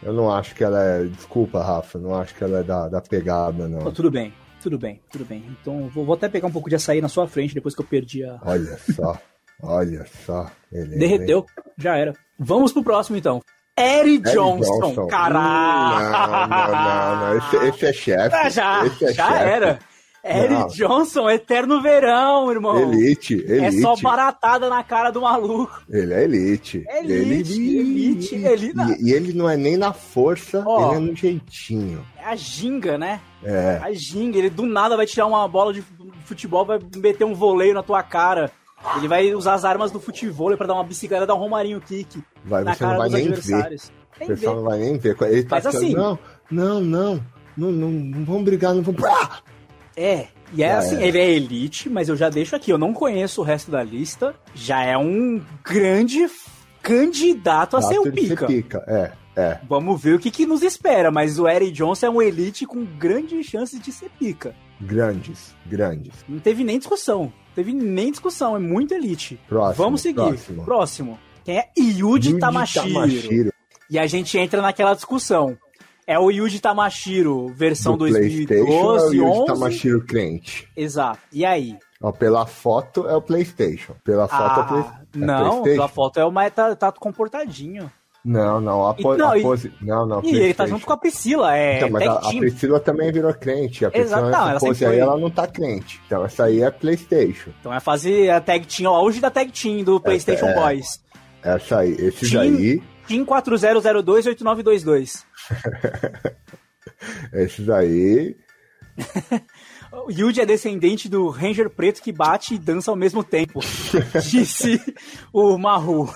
Eu não acho que ela é. Desculpa, Rafa. Não acho que ela é da, da pegada, não. tudo bem, tudo bem, tudo bem. Então vou, vou até pegar um pouco de açaí na sua frente depois que eu perdi a. Olha só. Olha só. Beleza, hein? Derreteu, já era. Vamos pro próximo então. Eric Eric Johnson, caralho! Hum, Não, não, não, não. Esse, esse é chefe. Ah, já, Esse é já chefe. era. Eric. Johnson, eterno verão, irmão. Elite, elite. É só baratada na cara do maluco. Ele é elite. Elite, ele... elite, elite. E, e ele não é nem na força, Ó. ele é no jeitinho. É a ginga, né? É. A ginga. Ele do nada vai tirar uma bola de futebol, vai meter um voleio na tua cara. Ele vai usar as armas do futebol pra dar uma bicicleta, dar um Romarinho kick Vai, na cara vai dos adversários. O pessoal não vai nem ver. Ele tá achando, assim. não, não, não, não, não, não vamos brigar, não vamos. Ah! É, e é Já assim, era. ele é elite, mas eu já deixo aqui, eu não conheço o resto da lista. Já é um grande candidato a ser o pica. pica. É, é. Vamos ver o que, que nos espera, mas o Eric Johnson é um elite com grandes chances de ser pica. Grandes, grandes. Não teve nem discussão. Não teve nem discussão, é muito elite. Próximo, Vamos seguir. próximo. Próximo. Quem é Yuji, Tamashiro. E a gente entra naquela discussão. É o Yuji Tamashiro versão Do PlayStation 2012, é o Yuji 11? Tamashiro crente. Exato. E aí? Ó, pela foto é o PlayStation. Pela foto é, play... Ah, é não, PlayStation. pela foto é o mais tá, tá comportadinho. Não, não, a, po... E- não, a e- pose. Não, não, E ele tá junto com a Priscila, é Então, mas a, a. Priscila também virou crente. A Priscila Exato, não, pose sempre aí, foi. ela não tá crente. Então essa aí é Playstation. Então é fazer a tag team, o auge da tag team do PlayStation é. Boys. Essa aí, esses Team- aí, Team 40028922. esses aí. O Yuji é descendente do Ranger preto que bate e dança ao mesmo tempo. Disse o Maru.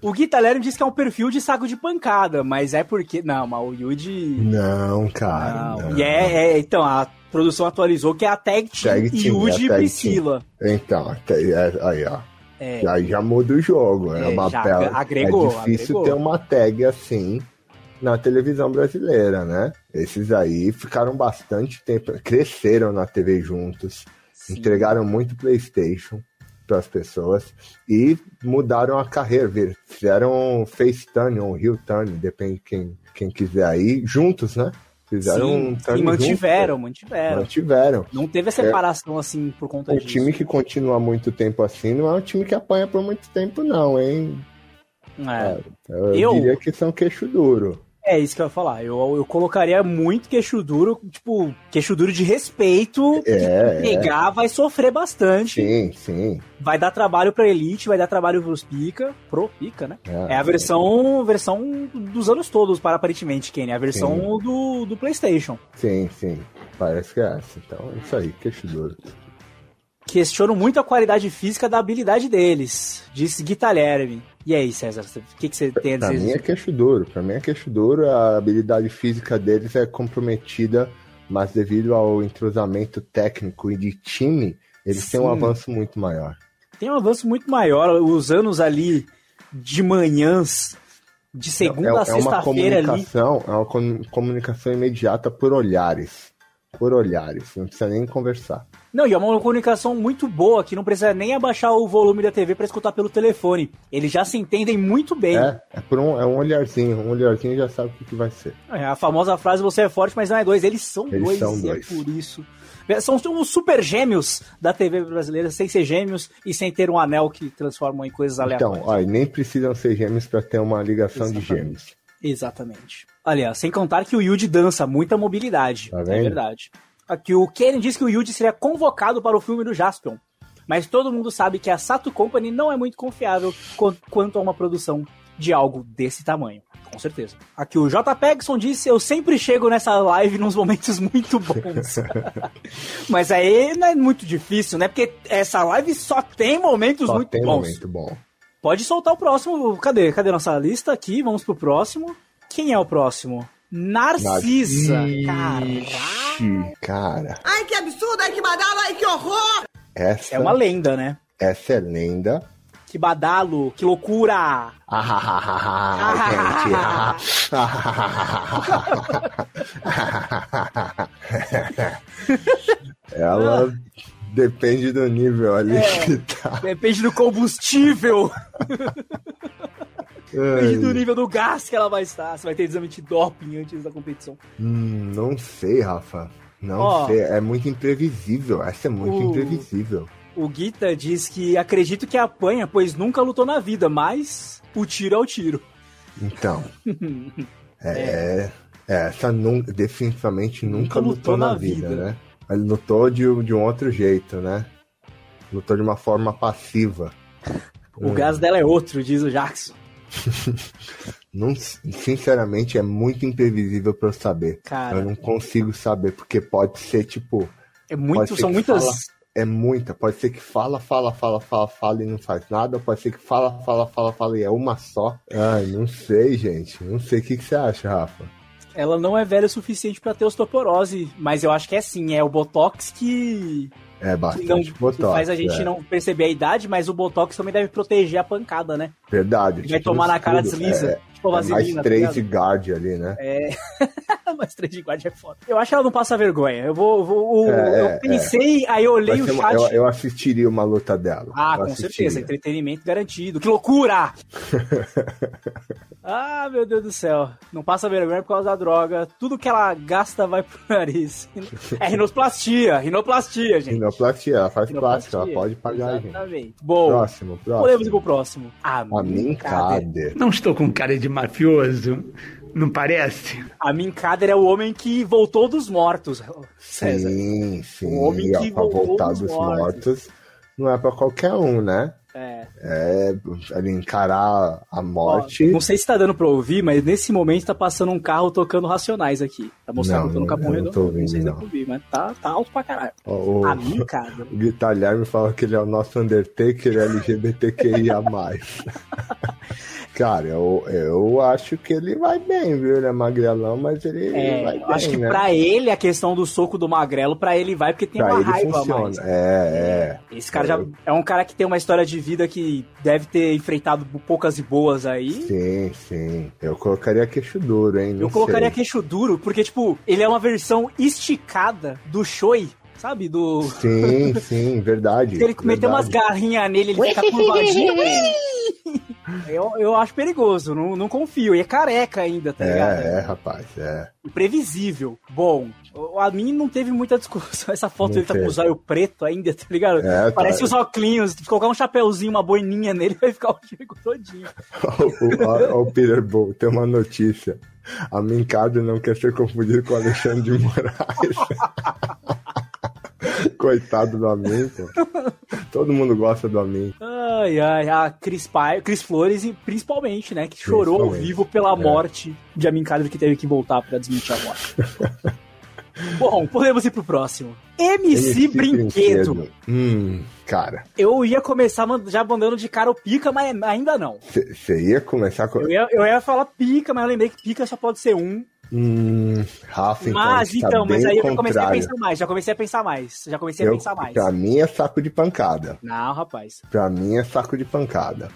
O Gui Talheiro diz que é um perfil de saco de pancada, mas é porque. Não, mas o Yuji. Não, cara. Não. não. E é, é- Então, a produção atualizou que é a tag team, Tag team, Yuji é e a tag Priscila. Então, até- é- aí, ó. É. Aí já muda o jogo. É, É, uma já bela. agregou, é difícil agregou. ter uma tag assim na televisão brasileira, né? Esses aí ficaram bastante tempo, cresceram na TV juntos, Sim. entregaram muito PlayStation para as pessoas e mudaram a carreira, fizeram face turn ou heel turn, depende de quem, quem quiser aí, juntos, né? Fizeram Sim, um e mantiveram, juntos, mantiveram. mantiveram. Não teve a separação assim por conta Um disso. time que continua muito tempo assim não é um time que apanha por muito tempo, não, hein? É. Eu, Eu- diria que são queixo duro. É isso que eu ia falar. Eu, eu colocaria muito queixo duro, tipo, queixo duro de respeito. É, pegar é. vai sofrer bastante. Sim, sim. Vai dar trabalho pra Elite, vai dar trabalho pros Pica. Pro Pica, né? É, é a versão, versão dos anos todos, para aparentemente, Kenny. É a versão do, do PlayStation. Sim, sim. Parece que é essa. Então, é isso aí, queixo duro questiono muito a qualidade física da habilidade deles, disse Guitalherme. E aí, César, o que, que você tem a dizer? Pra mim é queixo duro, pra mim é queixo duro, a habilidade física deles é comprometida, mas devido ao entrosamento técnico e de time, eles Sim. têm um avanço muito maior. Tem um avanço muito maior, os anos ali de manhãs, de segunda é, é a sexta-feira ali. É uma comunicação imediata por olhares. Por olhares, não precisa nem conversar. Não, e é uma comunicação muito boa, que não precisa nem abaixar o volume da TV para escutar pelo telefone. Eles já se entendem muito bem. É, é, por um, é um olharzinho, um olharzinho já sabe o que, que vai ser. É a famosa frase, você é forte, mas não é dois. Eles são Eles dois, são é dois. é por isso. São os super gêmeos da TV brasileira, sem ser gêmeos e sem ter um anel que transformam em coisas aleatórias. Então, ó, nem precisam ser gêmeos para ter uma ligação Exatamente. de gêmeos. Exatamente. Aliás, sem contar que o Yuji dança muita mobilidade. Tá é verdade. Aqui o Ken diz que o Yuji seria convocado para o filme do Jaspion. Mas todo mundo sabe que a Sato Company não é muito confiável quanto a uma produção de algo desse tamanho. Com certeza. Aqui o J. Pegson disse: Eu sempre chego nessa live nos momentos muito bons. Mas aí não é muito difícil, né? Porque essa live só tem momentos só muito tem bons. Momento bom. Pode soltar o próximo. Cadê? Cadê nossa lista aqui? Vamos pro próximo. Quem é o próximo? Narcisa. Narcisa. Cara. Ai, que absurdo! Ai, que badalo! Ai, que horror! Essa é uma lenda, né? Essa é lenda. Que badalo, que loucura! Ela depende do nível ali é, que tá. Depende do combustível. Depende do nível do gás que ela vai estar. Você vai ter exame de doping antes da competição. Hum, não sei, Rafa. Não oh, sei. É muito imprevisível. Essa é muito o, imprevisível. O Guita diz que acredito que apanha, pois nunca lutou na vida, mas o tiro é o tiro. Então. é, é. é. Essa nunca, definitivamente nunca, nunca lutou, lutou, na, na vida, vida, né? Ele lutou de, de um outro jeito, né? Lutou de uma forma passiva. O hum. gás dela é outro, diz o Jackson. não, sinceramente, é muito imprevisível para eu saber. Cara, eu não consigo saber, porque pode ser tipo. É muito, são muitas. Fala, é muita. Pode ser que fala, fala, fala, fala, fala e não faz nada. Pode ser que fala, fala, fala, fala e é uma só. Ai, não sei, gente. Não sei o que, que você acha, Rafa. Ela não é velha o suficiente para ter osteoporose, mas eu acho que é sim, é o Botox que é, bastante não, botox. Que faz a gente é. não perceber a idade, mas o botox também deve proteger a pancada, né? Verdade. Vai tipo tomar na cara desliza. É, tipo é mais tá três de guard ali, né? É. mais três de guard é foda. Eu acho que ela não passa vergonha. Eu vou. vou é, eu é, pensei, aí eu olhei o chat. Uma, eu, eu, assistiria uma luta dela. Ah, com certeza. Entretenimento garantido. Que loucura! ah, meu Deus do céu. Não passa vergonha por causa da droga. Tudo que ela gasta vai pro nariz. É rinoplastia. Rinoplastia, gente. Rinoplastia, ela faz plástica, ela pode pagar, Exatamente. gente. Bom, próximo, próximo. Podemos ir pro próximo. A, a Minkader. Não estou com cara de mafioso. Não parece? A Minkader é o homem que voltou dos mortos. César. Sim, sim. O homem que voltou voltar dos, dos mortos. mortos. não é para qualquer um, né? É. É, encarar a morte. Ó, não sei se tá dando pra ouvir, mas nesse momento tá passando um carro tocando Racionais aqui. Tá mostrando não, no Capão Redondo. Não tô ouvindo, não sei se dá pra ouvir, mas tá, tá alto pra caralho. O, a mim, cara. O Guitalhar me fala que ele é o nosso Undertaker LGBTQIA. Cara, eu, eu acho que ele vai bem, viu? Ele é magrelão, mas ele é, vai bem. Acho que né? pra ele, a questão do soco do magrelo, pra ele vai, porque tem pra uma raiva funciona. mais. É, é. Esse cara já é um cara que tem uma história de vida que deve ter enfrentado poucas e boas aí. Sim, sim. Eu colocaria queixo duro, hein? Não eu colocaria sei. queixo duro, porque, tipo, ele é uma versão esticada do Choi, sabe? Do. Sim, sim, verdade. Se ele meter umas garrinhas nele, ele fica curvadinho. Eu, eu acho perigoso, não, não confio. E é careca ainda, tá é, ligado? É, rapaz, é. Imprevisível. Bom, a mim não teve muita discussão. Essa foto dele tá com o zóio preto ainda, tá ligado? É, tá. Parece tá. os óculos. Se colocar um chapeuzinho, uma boininha nele, vai ficar o Diego todinho. Olha o Peter Bull, tem uma notícia. A Mincado não quer ser confundido com o Alexandre de Moraes. Coitado do Amin, pô. Todo mundo gosta do Amin. Ai, ai, a Cris, Pai, Cris Flores, e principalmente, né, que chorou ao vivo pela É. morte de Amin Kader, que teve que voltar pra desmentir a morte. Bom, podemos ir pro próximo. MC, Brinquedo. Hum, cara, Eu ia começar já mandando de cara o pica, mas ainda não. você ia começar com. Eu ia, eu ia falar pica, mas eu lembrei que pica só pode ser um. Hum, Rafa, então, mas está então, mas aí eu já comecei a pensar mais, já comecei a pensar mais. Já comecei a Eu- pensar mais. Pra mim é saco de pancada. Não, rapaz. Pra mim é saco de pancada.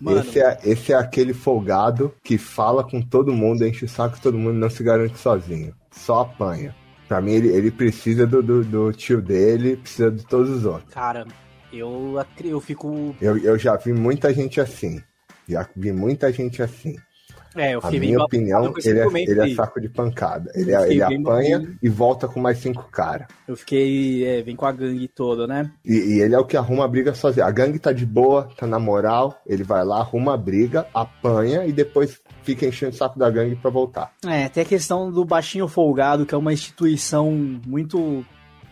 Mano, Esse, é, esse é aquele folgado que fala com todo mundo, enche o saco todo mundo não se garante sozinho. Só apanha. Pra mim, ele, ele precisa do, do, do tio dele, precisa de todos os outros. cara, eu, eu fico. Eu, eu já vi muita gente assim. Já vi muita gente assim. É, eu A fiquei minha meio opinião, ele é, ele é saco de pancada. Ele, é- ele bem apanha bem- e volta com mais cinco caras. Eu fiquei. É, vem com a gangue toda, né? E, e ele é o que arruma a briga sozinho. A gangue tá de boa, tá na moral, ele vai lá, arruma a briga, apanha e depois fica enchendo o saco da gangue pra voltar. É, tem a questão do Baixinho Folgado, que é uma instituição muito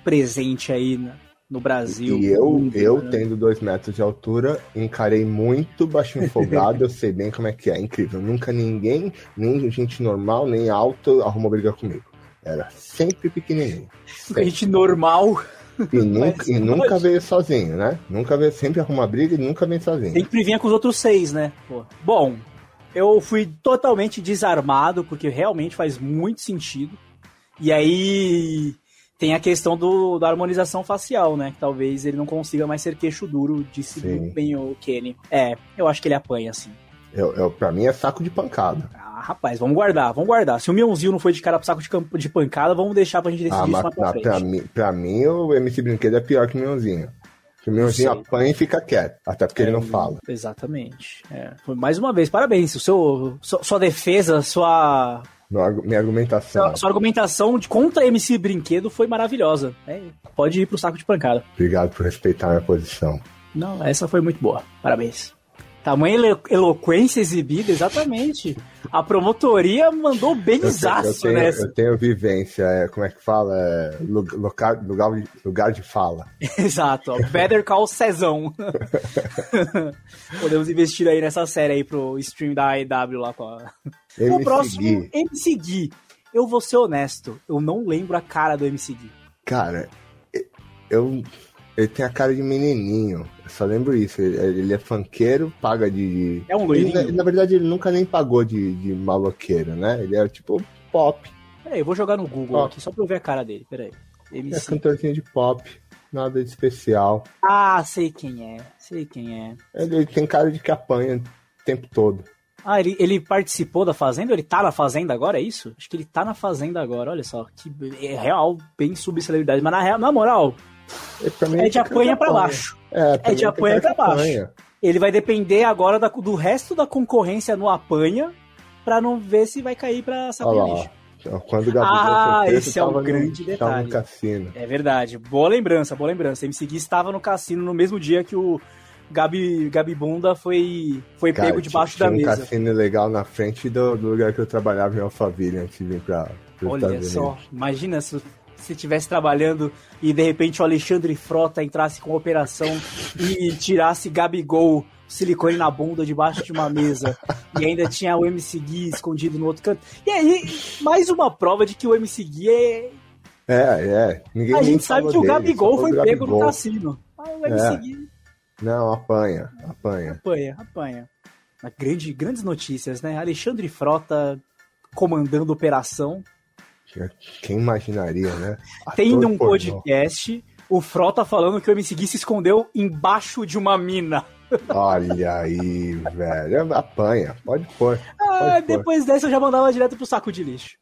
presente aí na- no Brasil. E eu, mundo, eu né? tendo dois metros de altura, encarei muito baixinho folgado, eu sei bem como é que é. Incrível. Nunca ninguém, nem gente normal, nem alto, arrumou briga comigo. Era sempre pequenininho. A gente normal E nunca, Mas e nunca pode. veio sozinho, né? Nunca veio, sempre arruma briga e nunca vem sozinho. sempre vinha com os outros seis, né? Pô. Bom, eu fui totalmente desarmado, porque realmente faz muito sentido. E aí tem a questão do, da harmonização facial, né? Que talvez ele não consiga mais ser queixo duro, disse Sim. bem o Kenny. É, eu acho que ele apanha, assim. Eu, eu, pra mim é saco de pancada. Ah, rapaz, vamos guardar, vamos guardar. Se o Mionzinho não foi de cara pro saco de, campo, de pancada, vamos deixar pra gente decidir Ah, isso mas mais pra pra, frente. pra mim, pra mim o MC Brinquedo é pior que o Mionzinho. O Mionzinho apanha e fica quieto. Até porque ele É, não fala. Exatamente. É. Mais uma vez, parabéns. O seu, sua, sua defesa, sua, No minha argumentação. sua, sua argumentação de contra MC Brinquedo foi maravilhosa. É, pode ir pro saco de pancada. Obrigado por respeitar minha posição. Não, essa foi muito boa. Parabéns. Tamanha elo- eloquência exibida, exatamente. A promotoria mandou bem Eu, te- eu tenho, nessa. eu tenho vivência, é, como é que fala? É, lu- lugar, lugar, de- lugar de fala. Exato, ó. Better Call Cezão. Podemos investir aí nessa série aí pro stream da AEW lá com a... O próximo, Gui, MC Gui. Eu vou ser honesto, eu não lembro a cara do MC Gui. cara, eu. Ele tem a cara de menininho. Eu só lembro isso. Ele, ele é funkeiro, paga de. É um Ele, loirinho. na, na verdade, ele nunca nem pagou de, de maloqueiro, né? Ele é tipo pop. Peraí, eu vou jogar no Google Ó. aqui só pra eu ver a cara dele. Peraí. É MC. cantorzinho de pop. Nada de especial. Ah, sei quem é. Sei quem é. Ele, ele tem cara de que apanha o tempo todo. Ah, ele, ele participou da Fazenda? Ele tá na Fazenda agora, é isso? Acho que ele tá na Fazenda agora, olha só. Que é real, bem subcelebridade. Mas na, real, na moral, Ele, mim, é de apanha pra baixo. É, É de apanha pra baixo. Ele vai depender agora da- do resto da concorrência no apanha pra não ver se vai cair lixo. ó. Quando o Gabigol Ah, foi preso, esse é um no- grande Tava detalhe. no cassino. É verdade. Boa lembrança, boa lembrança. MC Gui estava no cassino no mesmo dia que o Gabi, Gabi Bunda foi, foi Cara, pego debaixo tinha da um mesa. cassino legal na frente do, do lugar que eu trabalhava em Alphaville antes de vir pros Olha Estados só, Unidos. imagina se você estivesse trabalhando e de repente o Alexandre Frota entrasse com a operação e tirasse Gabigol silicone na bunda debaixo de uma mesa e ainda tinha o MC Gui escondido no outro canto. E aí, mais uma prova de que o MC Gui é. É, é. Ninguém A gente sabe que o dele, Gabigol só foi pego no Gabigol. cassino. Ah, o MC É. Gui Não, apanha, apanha. apanha, apanha. Mas grande, grandes notícias, né? Alexandre Frota comandando operação. Quem imaginaria, né? Tem Ator num pornô. podcast o Frota falando que o MC Gui se escondeu embaixo de uma mina. Olha aí, velho. Apanha, pode pôr. Ah, pôr. depois dessa eu já mandava direto pro saco de lixo.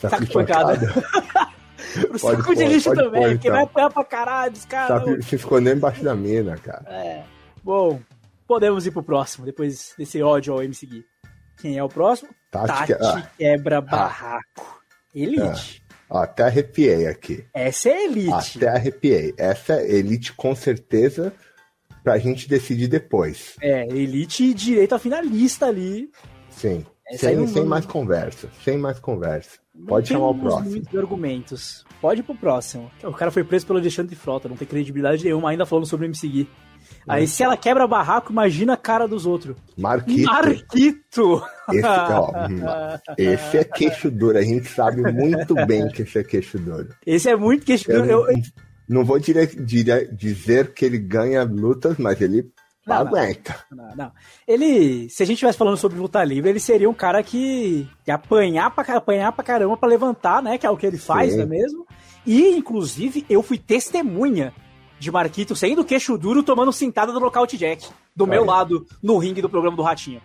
Saco de pancada. Pro Pode saco de pôr, lixo pode também, pôr, porque então. vai apanhar pra caralho, os caras. Sabe, se escondeu embaixo da mina, cara. É. Bom, podemos ir pro próximo, depois desse ódio ao MC Gui. Quem é o próximo? Tati, Tati ah, quebra barraco. Elite. ó, até arrepiei aqui. Essa é Elite. Até arrepiei. Essa é elite com certeza pra gente decidir depois. É, Elite direito a finalista ali. Sim. Essa Sem, não- sem mais conversa. Sem mais conversa. não Pode chamar o próximo. muitos argumentos. Pode ir pro próximo. O cara foi preso pelo Alexandre Frota, não tem credibilidade nenhuma, ainda falando sobre o Gui. É. Aí se ela quebra barraco, imagina a cara dos outros. Marquito. Marquito! Esse, ó, hum, esse é queixo duro. A gente sabe muito bem que esse é queixo duro. Esse é muito Eu, questionável. Eu, eu- não vou dire- dire- dizer que ele ganha lutas, mas ele Não, não. aguenta. Não, não. Ele, se a gente estivesse falando sobre luta livre, ele seria um cara que ia apanhar pra, apanhar pra caramba pra levantar, né? Que é o que ele faz, Sim. não é mesmo? E, inclusive, eu fui testemunha de Marquito saindo queixo duro tomando cintada do Nocaute Jack. Do meu Aí. lado, no ringue do programa do Ratinho.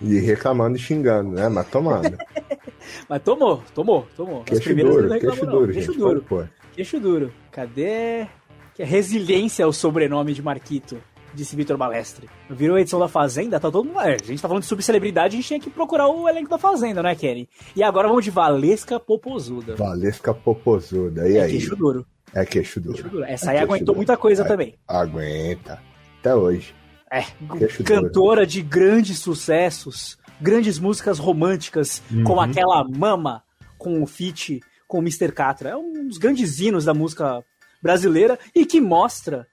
E reclamando e xingando, né? Mas tomando. Mas tomou, tomou, tomou. Queixo duro, queixo reclamou, não. duro, Queixo gente. duro. Pode pôr. Queixo duro. Cadê? Que resiliência é o sobrenome de Marquito, disse Vitor Balestre. Virou a edição da Fazenda, tá todo mundo. É, a gente tá falando de subcelebridade, a gente tinha que procurar o elenco da Fazenda, né, Kenny? E agora vamos de Valesca Popozuda. Valesca Popozuda. E É aí? queixo duro. É queixo duro. Queixo duro. Essa É aí queixo aguentou duro. muita coisa É. também. Aguenta. Até hoje. É, Queixo duro. cantora de grandes sucessos, grandes músicas românticas, Uhum. como aquela Mama com o feat com o Mr. Catra. É um dos grandes hinos da música brasileira e que mostra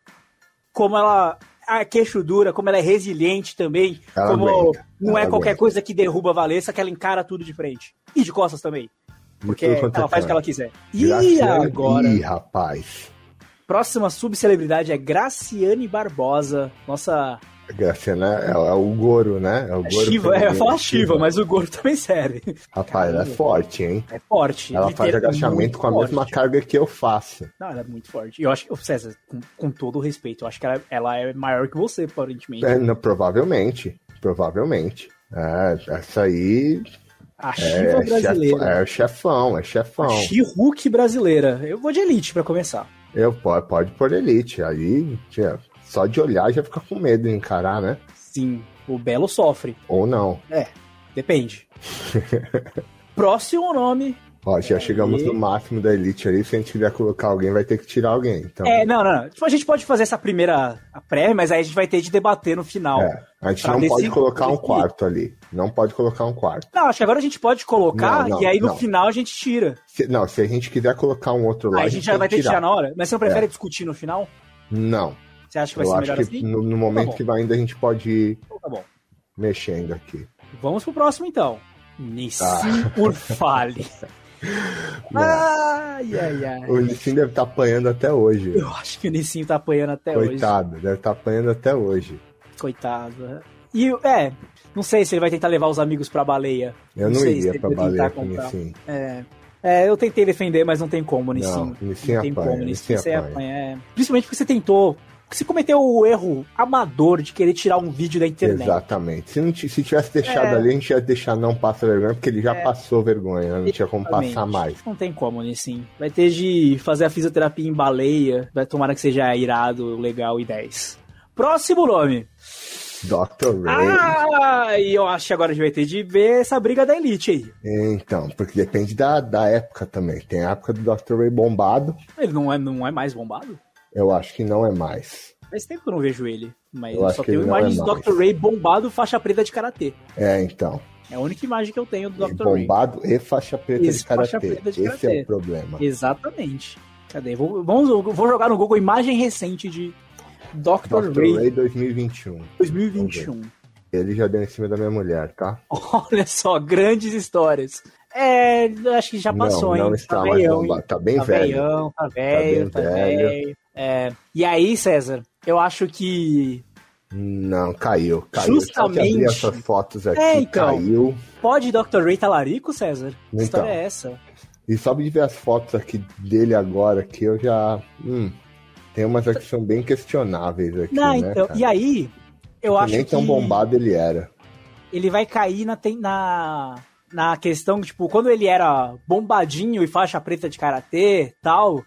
como ela é queixo dura, como ela é resiliente também, Ela como aguenta, não é ela qualquer aguenta. coisa que derruba a Valessa, que ela encara tudo de frente. E de costas também, porque é ela faz o que ela quiser. E Graciane- agora? Ih, rapaz. Próxima subcelebridade é Graciane Barbosa, nossa Graciana é, é o Goro, né? É o Goro. Shiva, é, eu ia falar Shiva, mas o Goro também serve. Rapaz, ela é forte, hein? É forte. Ela faz agachamento com a forte. mesma carga que eu faço. Não, ela é muito forte. E eu acho que, César, com, com todo o respeito, eu acho que ela, ela é maior que você, aparentemente. É, não, provavelmente. Provavelmente. É, essa aí A é, Shiva chef- brasileira. é chefão, é chefão. She-Hulk brasileira. Eu vou de Elite pra começar. Eu, pode, pode pôr elite. Aí, tia, só de olhar já fica com medo de encarar, né? Sim, o Belo sofre. Ou não. Depende. Próximo nome. Ó, já chegamos no máximo da elite ali. Se a gente quiser colocar alguém, vai ter que tirar alguém. Então, É, não, não. Tipo, a gente pode fazer essa primeira a pré, mas aí a gente vai ter de debater no final. é, a gente não pode colocar um quarto ali. Não pode colocar um quarto. Não, acho que agora a gente pode colocar Não, não, e aí no não. final a gente tira. Se- não, se a gente quiser colocar um outro lá, Aí a gente já vai ter que tirar na hora. Mas você não prefere discutir no final? Não. Você acha que vai eu ser melhor assim? no, no momento bom. que vai ainda a gente pode ir Então tá bom. mexendo aqui. Vamos pro próximo então. Nissim Ah. Urfale. ai, ai, ai. O Nissin deve estar apanhando até hoje. Eu acho que o Nissim tá apanhando até hoje. Coitado, deve estar apanhando até hoje. Coitado. E, é, não sei se ele vai tentar levar os amigos pra baleia. Eu não, sei se iria pra baleia com o. Nissin. É, é, eu tentei defender, mas não tem como, Nissim. Não, Nissin não tem apanha, como, Nissim, Nissin você apanha. apanha. é. Principalmente porque você tentou. Você cometeu o erro amador de querer tirar um vídeo da internet. Exatamente. Se, não se tivesse deixado É. ali, a gente ia deixar não passa vergonha, porque ele já passou vergonha, né? não tinha como Exatamente. passar mais. Não tem como, Nissim. Vai ter de fazer a fisioterapia em baleia. Vai tomara que seja irado, legal e 10. Próximo nome. Dr. Ray. Ah, e eu acho que agora a gente vai ter de ver essa briga da Elite aí. Então, porque depende da, da época também. Tem a época do Dr. Ray bombado, Ele não é, não é mais bombado? Eu acho que não é mais. Faz tempo que eu não vejo ele. Mas Eu só tenho imagens é do. Dr. Ray bombado faixa preta de karatê. É, então. É a única imagem que eu tenho do Dr. Ray. Bombado e faixa preta Isso, de karatê. Esse karatê. é o problema. Exatamente. Cadê? Vou, vamos, vou jogar no Google imagem recente de Dr. Dr. Ray Ray 2021. 2021. Ele já deu em cima da minha mulher, tá? Olha só, grandes histórias. É, acho que já passou, não, não hein? está tá mais bombado. Tá bem tá velho. veião, tá velho, tá bem velho. velho. É, e aí, César, eu acho que Não, caiu. caiu. Justamente. abri essas fotos aqui, É, então. caiu. pode Dr. Ray talarico, César? Que Então. história é essa? E só de ver as fotos aqui dele agora, que eu já. Hum, tem umas aqui que são bem questionáveis aqui, Não, né? então, cara? e aí, eu Que acho Nem que tão bombado ele era. ele vai cair na, na, na questão, tipo, quando ele era bombadinho e faixa preta de karatê tal,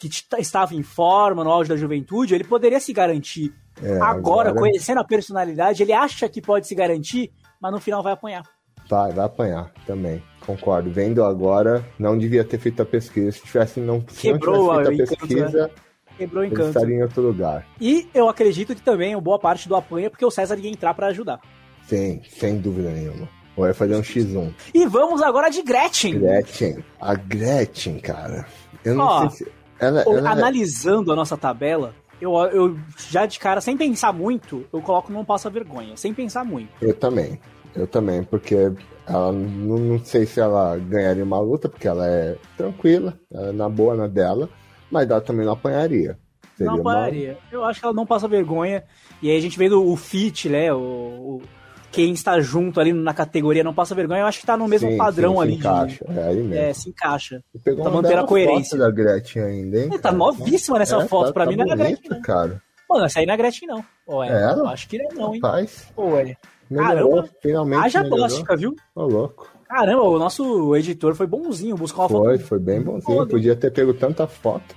que t- estava em forma no auge da juventude, ele poderia se garantir. É, agora, agora- conhecendo a personalidade, ele acha que pode se garantir, mas no final vai apanhar. Vai, vai apanhar também. Concordo. Vendo agora, não devia ter feito a pesquisa. Se tivesse não, se Quebrou não tivesse feito a encanto, né? pesquisa, Quebrou o encanto. estaria em outro lugar. E eu acredito que também boa parte do apanha porque o César ia entrar pra ajudar. Sim, sem dúvida nenhuma. Ou vai fazer um X1. E vamos agora de Gretchen. Gretchen. A Gretchen, cara. Eu não Ó, sei se. Ela, ela é- Analisando a nossa tabela, eu, eu já de cara, sem pensar muito, eu coloco não passa vergonha. Sem pensar muito. Eu também. Eu também, porque ela não, não sei se ela ganharia uma luta, porque ela é tranquila, ela é na boa na dela, mas ela também não apanharia. Seria não uma- pararia. Eu acho que ela não passa vergonha. E aí a gente vendo o fit, né? O, o- quem está junto ali na categoria não passa vergonha, eu acho que tá no mesmo Sim, padrão sim, ali. Se de- encaixa, é aí mesmo. é, se encaixa. E pegou tá uma mantendo a coerência. foto da Gretchen ainda, hein? Ele tá novíssima nessa É, foto. tá- pra tá mim não é Gretchen, não. cara. Pô, essa aí não é Gretchen, não. Pô, é, É ela? Eu acho que não é, hein? Rapaz, é. melhorou, Caramba. finalmente Haja melhorou. plástica, viu? Ô, louco. Caramba, o nosso editor foi bonzinho, buscar uma Foi, foto. foi bem bonzinho. Podia ter pego tanta foto.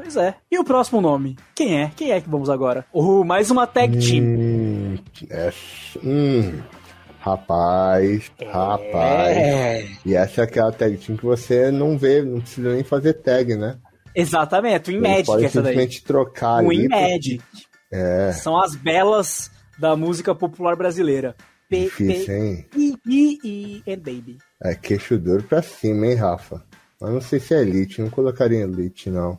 Pois é. E o próximo nome? Quem é? Quem é que vamos agora? O mais uma tag team. Hum, é, hum, rapaz, rapaz. É. E essa é aquela tag team que você não vê, não precisa nem fazer tag, né? Exatamente, é Twin Você Magic pode essa daí. simplesmente trocar Twin ali. Magic. É, São as belas da música popular brasileira. P, difícil, P, hein? I, I, I, and Baby. É queixo duro pra cima, hein, Rafa? Mas não sei se é Elite, não colocaria Elite, não.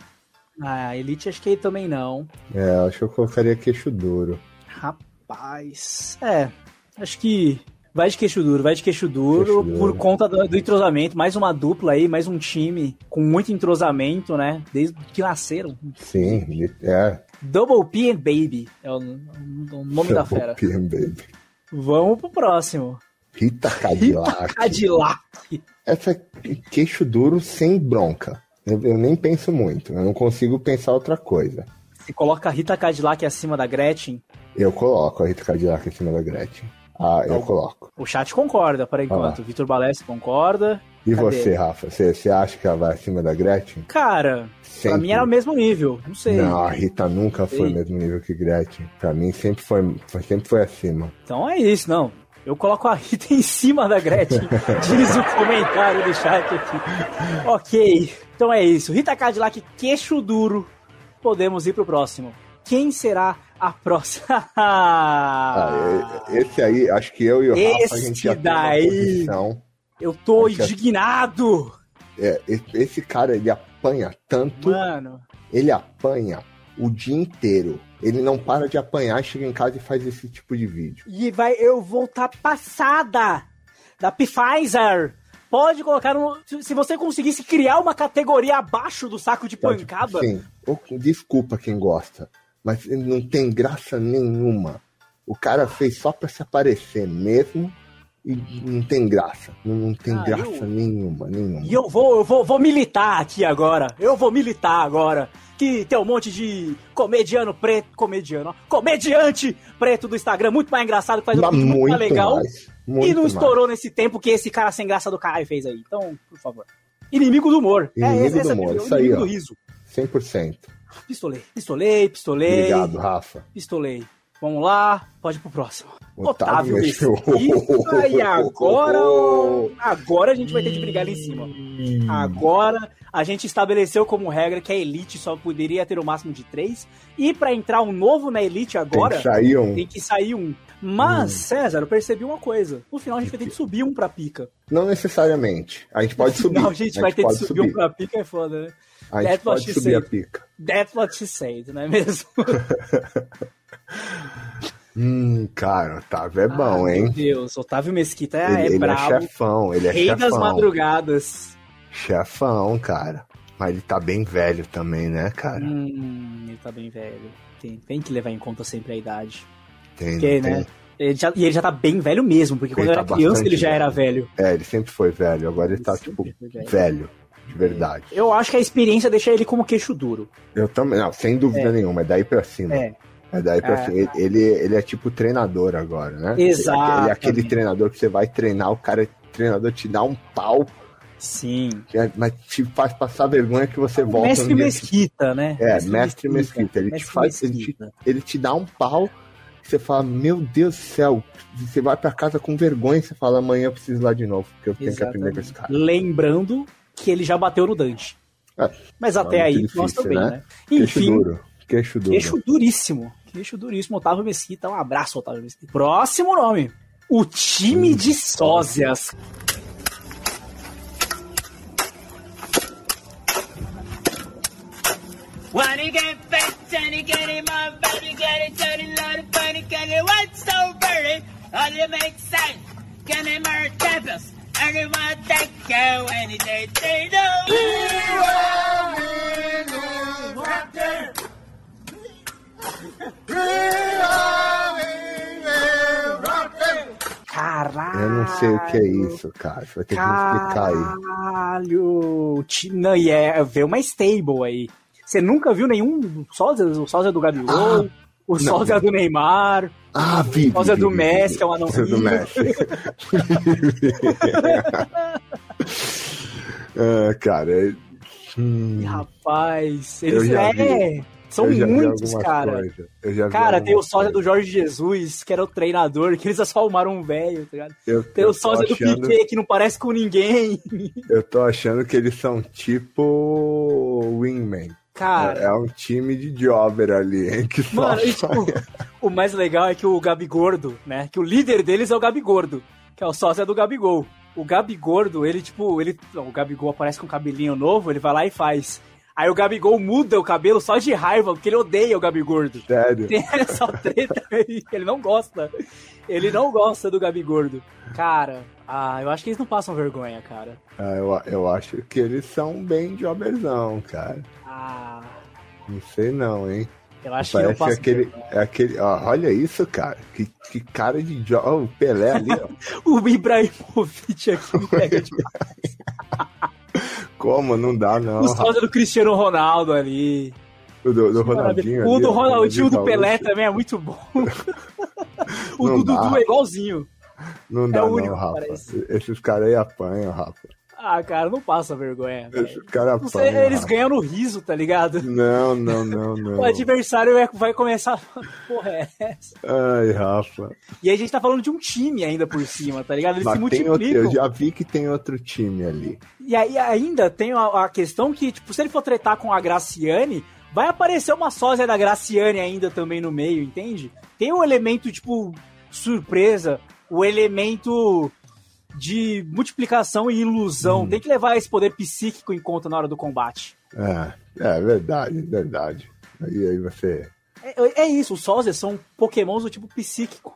Ah, Elite acho que também não. É, acho que eu colocaria queixo duro. Rapaz. É, acho que vai de queixo duro, vai de queixo duro, Queixo duro. por conta do, do entrosamento. Mais uma dupla aí, mais um time com muito entrosamento, né? Desde que nasceram. Sim, é. Double P and Baby é o, o nome da fera. PM, baby. Vamos pro próximo. Rita Cadillac. Cadillac. Essa é queixo duro sem bronca. Eu, eu nem penso muito, eu não consigo pensar outra coisa. Você coloca a Rita Cadillac acima da Gretchen, Eu coloco a Rita Cadillac em cima da Gretchen. Ah, eu coloco. o chat concorda, por enquanto. Ah. Vitor Balessi concorda. E Cadê? você, Rafa? Você, você acha que ela vai acima da Gretchen? Cara, pra Sempre. mim era o mesmo nível. Não sei. Não, a Rita nunca foi o mesmo nível que Gretchen. Pra mim sempre foi, foi- sempre foi acima. Então é isso, não. Eu coloco a Rita em cima da Gretchen. Diz o comentário do chat aqui. Ok. Então é isso. Rita Cadillac, queixo duro. Podemos ir pro próximo. Quem será a próxima? Ah, esse aí, acho que eu e o Rafa, a gente já tem daí. Eu tô que- indignado! É, esse cara, ele apanha tanto, Mano. ele apanha o dia inteiro. Ele não para de apanhar, chega em casa e faz esse tipo de vídeo. E vai, eu vou estar passada da Pfizer. Pode colocar no. Se você conseguisse criar uma categoria abaixo do saco de pancada. Sim, desculpa quem gosta, mas não tem graça nenhuma. O cara fez só pra se aparecer mesmo e não tem graça. Não, não tem Ah, graça eu- nenhuma, nenhuma. E eu vou, eu vou, vou militar aqui agora. Eu vou militar agora. Que tem um monte de comediano preto, comediano, ó, comediante preto do Instagram, muito mais engraçado, que faz um muito, muito mais legal. mais, muito e não estourou nesse tempo que esse cara sem graça do caralho fez aí. Então, por favor. Inimigo do humor. Inimigo essa- do essa é a humor, isso aí, inimigo ó. do riso. 100%. Pistolei, pistolei, pistolei. Obrigado, Rafa. Pistolei. Vamos lá, pode ir pro próximo. Otávio Otávio. Mesquita. E agora, agora a gente vai ter que brigar ali em cima. Agora a gente estabeleceu como regra que a Elite só poderia ter o máximo de três. E pra entrar um novo na Elite agora, Tem que sair um. tem que sair um. Mas, César, eu percebi uma coisa. No final a gente vai ter que subir um pra pica. Não necessariamente. A gente pode subir. Não, a gente vai ter que subir, um pra pica, é foda, né? A gente That's pode subir a said. pica. That's what she said, não é mesmo? Hum, cara, Otávio é bom, Ah, hein? Meu Deus, Otávio Mesquita é, ele é ele é brabo. chefão, ele é Rei das chefão. madrugadas. Chefão, cara. Mas ele tá bem velho também, né, cara? Hum, ele tá bem velho. Tem, tem que levar em conta sempre a idade. Tem, Porque, tem. né? Ele já, e ele já tá bem velho mesmo, porque quando Ele ele era tá criança bastante ele já velho. era velho. É, ele sempre foi velho, agora ele tá, Sempre tipo, velho. velho. De verdade. Eu acho que a experiência deixa ele como queixo duro. Eu também, não, sem dúvida nenhuma, é daí pra cima. É. É daí pra É. cima. Ele, ele é tipo treinador agora, né? Exatamente. Ele é aquele treinador que você vai treinar, o cara, o treinador te dá um pau, Sim. é, mas te faz passar vergonha que você volta Mestre Mesquita, né? É, mestre Mesquita. Ele te Mestre faz, ele te, Mesquita. ele te dá um pau, você fala, meu Deus do céu, você vai pra casa com vergonha e você fala, amanhã eu preciso ir lá de novo, porque eu tenho que aprender com esse cara. Lembrando que ele já bateu no Dante. É, Mas é até aí, nós difícil, também, né? né? Queixo Enfim, duro, queixo duro. queixo duríssimo. Queixo duríssimo. Otávio Mesquita. Um abraço, Otávio Mesquita. Próximo nome. O time de sósias. Wanna get fit, Johnny, get him on, baby, get it, Johnny, lot of funny, it, what's so? All you make sense, get him our tempers, everyone take care any day they do. Caralho. Eu não sei o que é isso, cara. Vai ter que me explicar aí. Caralho. Não, e é ver uma stable aí. Você nunca viu nenhum sósia? O sósia do Gabigol, o não. sósia do Neymar, Ah, vi. o sósia vi, do vi, Messi, vi. que é um Sósia do anãozinho. Messi. ah, cara. é- hum, Rapaz, eles é, são muitos, cara. Cara, tem o sósia do coisas. Jorge Jesus, que era o treinador, que eles só arrumaram um velho, tá ligado? Eu, Tem eu o sósia do achando- Piquet, que não parece com ninguém. Eu tô achando que eles são tipo Wingman. Cara, É, é um time de jobber ali, hein? Que Mano, e, tipo, o mais legal é que o Gabigordo, né? Que o líder deles é o Gabigordo, que é o sócio do Gabigol. O Gabigordo, ele, tipo, ele. O Gabigol aparece com um cabelinho novo, ele vai lá e faz. Aí o Gabigol muda o cabelo só de raiva, porque ele odeia o Gabigordo. Sério. Tem essa treta aí, que ele não gosta. Ele não gosta do Gabigordo. Cara, ah, eu acho que eles não passam vergonha, cara. Ah, eu, eu acho que eles são bem jobberzão, cara. Ah, Não sei não, hein? eu acho que Parece passam aquele, vergonha. é aquele. ó, olha isso, cara. Que, que cara de job. Ó, o Pelé ali, ó. O Ibrahimovic aqui me pega de Como? Não dá, não. O do Cristiano Ronaldo ali. O do, do Ronaldinho. o ali, do Ronaldinho, o do. Pelé também é muito bom. o Não do dá. Dudu é igualzinho. Não dá, É o não, único que Rafa. parece. Esses caras aí apanham, Rafa. Ah, cara, não passa vergonha. caras Não sei, eles ganham no riso, tá ligado? Não, não, não, não. O adversário vai- vai começar. Porra, é essa? Ai, Rafa. E aí a gente tá falando de um time ainda por cima, tá ligado? Eles Mas se tem outro, multiplicam. eu já vi que tem outro time ali. E aí ainda tem a, a questão que, tipo, se ele for tretar com a Graciane, vai aparecer uma sósia da Graciane ainda também no meio, entende? Tem o elemento, tipo, surpresa, o elemento de multiplicação e ilusão. Tem que levar esse poder psíquico em conta na hora do combate. É, é verdade, verdade. Aí, aí você. É, é isso, os sósias são pokémons do tipo psíquico,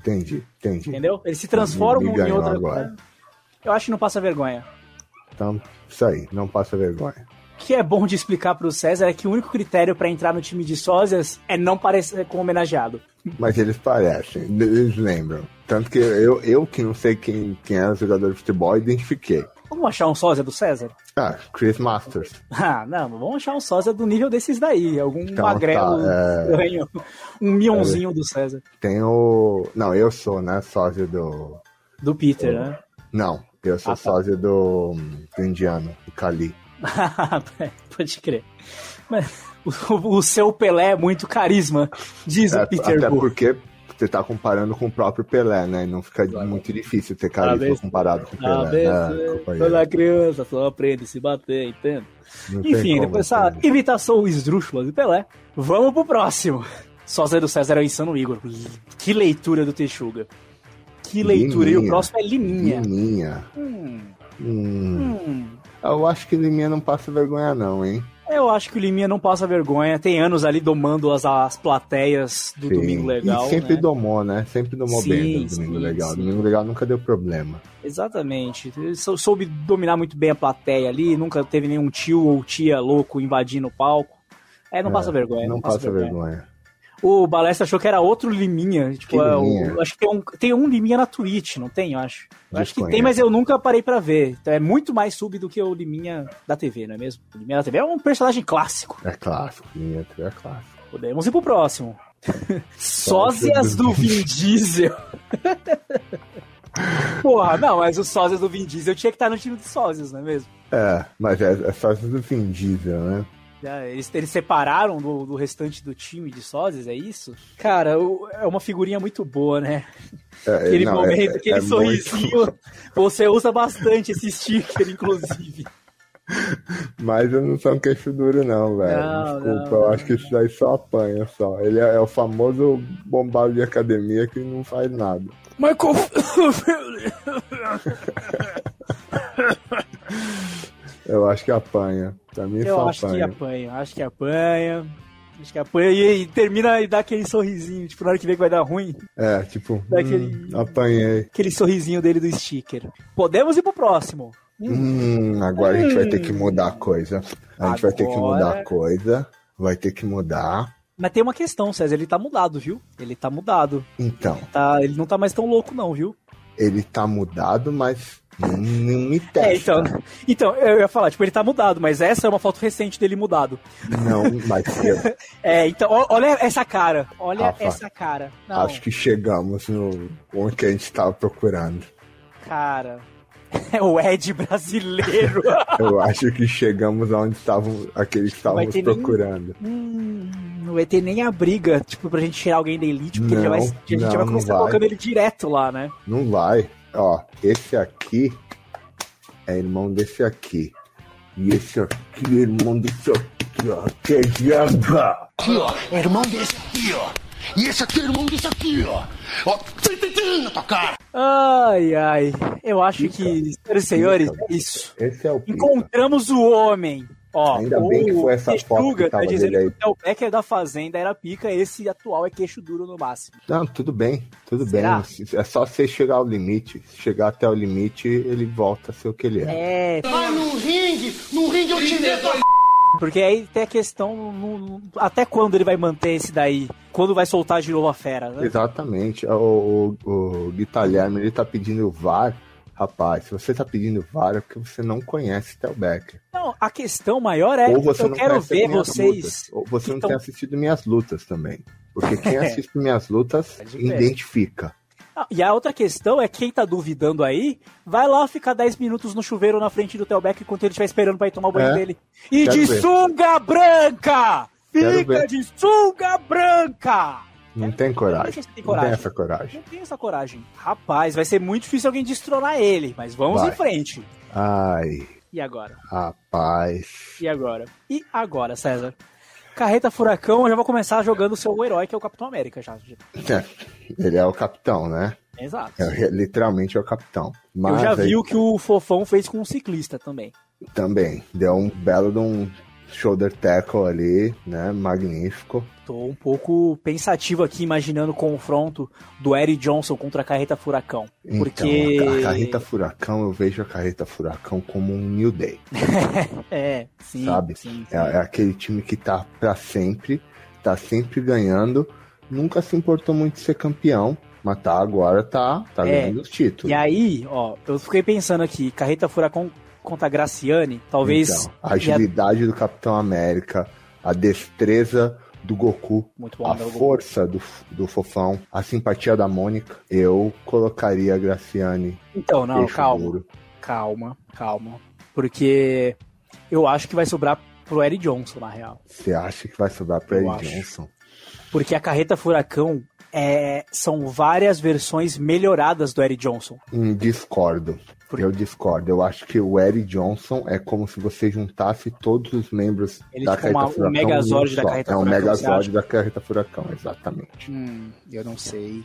Entendi, entendi. entendeu? Eles se transformam Me em ganhou outra agora. Eu acho que não passa vergonha. Então, isso aí, não passa vergonha. O que é bom de explicar pro César é que o único critério pra entrar no time de sósias é não parecer com o homenageado. Mas eles parecem, eles lembram. Tanto que eu, eu que não sei quem, quem era o jogador de futebol, identifiquei. Vamos achar um sósia do César? Ah, Chris Masters. Ah, não, vamos achar um sósia do nível desses daí. Algum Então, magrelo tá, é. estranho. Um mionzinho do César. Tem o. Não, eu sou, né? Sósia do. Do Peter, né? Não, eu sou Ah, tá. sósia do, do indiano, do Cali. Pode crer. Mas o, o seu Pelé é muito carisma, diz É, o Peter até Bull. porque você tá comparando com o próprio Pelé, né? Não fica muito difícil ter carisma Cabeça- comparado com o Pelé. Né, toda criança só aprende a se bater, entende? Não Enfim, depois dessa imitação esdrúxula de Pelé, vamos pro próximo. Sósia do César é o Insano Igor. Que leitura do Texuga. Que leitura. E o Liminha. próximo é Liminha. Liminha. Hum, Hum. hum. Eu acho que Liminha não passa vergonha, não, hein? Eu acho que o Liminha não passa vergonha. Tem anos ali domando as, as plateias do Sim. Domingo Legal. E sempre né? domou, né? Sempre domou Sim, bem no Domingo sim, Legal. sim. Domingo Legal nunca deu problema. Exatamente. Ele sou- soube dominar muito bem a plateia ali. Nunca teve nenhum tio ou tia louco invadindo o palco. É, não É, passa vergonha. Não, passa vergonha. O Balestra achou que era outro Liminha. Tipo, é, o- Liminha? acho que tem um, tem um Liminha na Twitch, não tem? Eu acho. Eu acho que tem, mas eu nunca parei pra ver. Então é muito mais sub do que o Liminha da TV, não é mesmo? O Liminha da TV é um personagem clássico. É clássico, Liminha é clássico. Podemos ir pro próximo. Sósias do Vin Diesel. Porra, não, mas os sósias do Vin Diesel tinha que estar no time de sósias, não é mesmo? É, mas é, é só do Vin Diesel, né? Já, Eles, eles separaram do, do restante do time de sósias, é isso? Cara, o- é uma figurinha muito boa, né? É, Aquele não, momento, é- aquele é sorrisinho. Você usa bastante esse sticker, inclusive. Mas eu não sou um queixo duro, não, velho. Não, Desculpa, não, eu não. acho que isso daí só apanha só. Ele é, é o famoso bombado de academia que não faz nada. Michael. Eu acho que apanha. Pra mim Eu só acho que apanha. apanha, acho que apanha. Acho que apanha e, e termina e dá aquele sorrisinho, tipo, na hora que vê que vai dar ruim, É, tipo, Daquele- hum, apanhei. aquele sorrisinho dele do sticker. Podemos ir pro próximo. Hum, agora a gente vai ter que mudar a coisa. A gente vai ter que Agora- mudar a coisa. Vai ter que mudar. Mas tem uma questão, César, ele tá mudado, viu? Ele tá mudado. Então, Tá, ele não tá mais tão louco, não, viu? ele tá mudado, mas não, me testa. É, então, então, eu ia falar, tipo, ele tá mudado, mas essa é uma foto recente dele mudado. Não, mas É, então, olha essa cara. Olha Rafa, essa cara. Não, acho que chegamos no onde que a gente tava procurando. cara. É o Ed brasileiro. Eu acho que chegamos aonde estavam aqueles que estávamos ter nem- procurando. hum, não vai ter nem a briga, tipo, pra gente tirar alguém da elite, porque Não, já vai, a gente não, já vai começar vai. colocando ele direto lá, né? Não vai. Ó, esse aqui é irmão desse aqui. E esse aqui é irmão desse aqui, ó. Que diaba! aqui, ó. É irmão desse aqui, ó. E esse aqui é irmão desse aqui, ó. Ó, tim, tim, tim, na tua cara. Ai, ai. Eu acho que, senhoras e senhores, é isso. Esse é o pica. Encontramos o homem. Ó, Ainda bem que o foi essa foto que tava tá dizendo dele aí. que o Becker da Fazenda era pica, esse atual é queixo duro no máximo. Não, tudo bem, tudo Será? bem. É só você chegar ao limite. Se chegar até o limite, ele volta a ser o que ele é. É, Vai no ringue, no ringue eu te meto a porque aí tem a questão, no- no- até quando ele vai manter esse daí? Quando vai soltar de novo a fera, né? Exatamente. O, o, o Guitalherme, ele tá pedindo VAR. Rapaz, se você tá pedindo VAR é porque você não conhece Tel Becker. Não, a questão maior é, Ou você eu não quero ver vocês... lutas. Ou você não Então- tem assistido minhas lutas também. Porque quem assiste minhas lutas crer. identifica. Ah, E a outra questão é quem tá duvidando aí, vai lá ficar 10 minutos no chuveiro na frente do Telbeck enquanto ele estiver esperando pra ir tomar o banho É. dele. E de ver. sunga branca! Fica de sunga branca! Não tem Não coragem. se tem Não tem coragem. essa coragem. Não tem essa coragem. Rapaz, vai ser muito difícil alguém destronar ele, mas vamos Vai. em frente. Ai, E agora? rapaz. E agora? E agora, César? Carreta Furacão, eu já vou começar jogando o seu herói, que é o Capitão América, já. É, Ele é o capitão, né? Exato. É, literalmente é o capitão. Mas eu já aí vi o que o Fofão fez com um ciclista também. também deu um belo de um shoulder tackle ali, né? Magnífico. Tô um pouco pensativo aqui, imaginando o confronto do Eric Johnson contra a Carreta Furacão. Porque. Então, a carreta furacão, eu vejo a carreta furacão como um New Day, É, sim. sabe? sim, sim. É, é aquele time que tá pra sempre, tá sempre ganhando, nunca se importou muito de ser campeão, mas tá agora tá, tá É. ganhando os títulos. E aí, ó, eu fiquei pensando aqui, Carreta Furacão contra a Graciane, talvez. Então, a agilidade do Capitão América, a destreza do Goku, bom, a Goku. força do, do Fofão, a simpatia da Mônica, eu colocaria a Graciane. Então, não, calma. duro. Calma, calma. Porque eu acho que vai sobrar pro Eric Johnson, na real. Você acha que vai sobrar Eu Eric. Johnson? Porque a Carreta Furacão é, são várias versões melhoradas do Eric Johnson. Hum, discordo. Por- Eu discordo. Eu acho que o Eric Johnson é como se você juntasse todos os membros Ele da tipo uma- Carreta um Furacão. Megazord um da só. Carreta É um Furacão, você Megazord da Carreta Furacão, exatamente. Hum, eu não sei.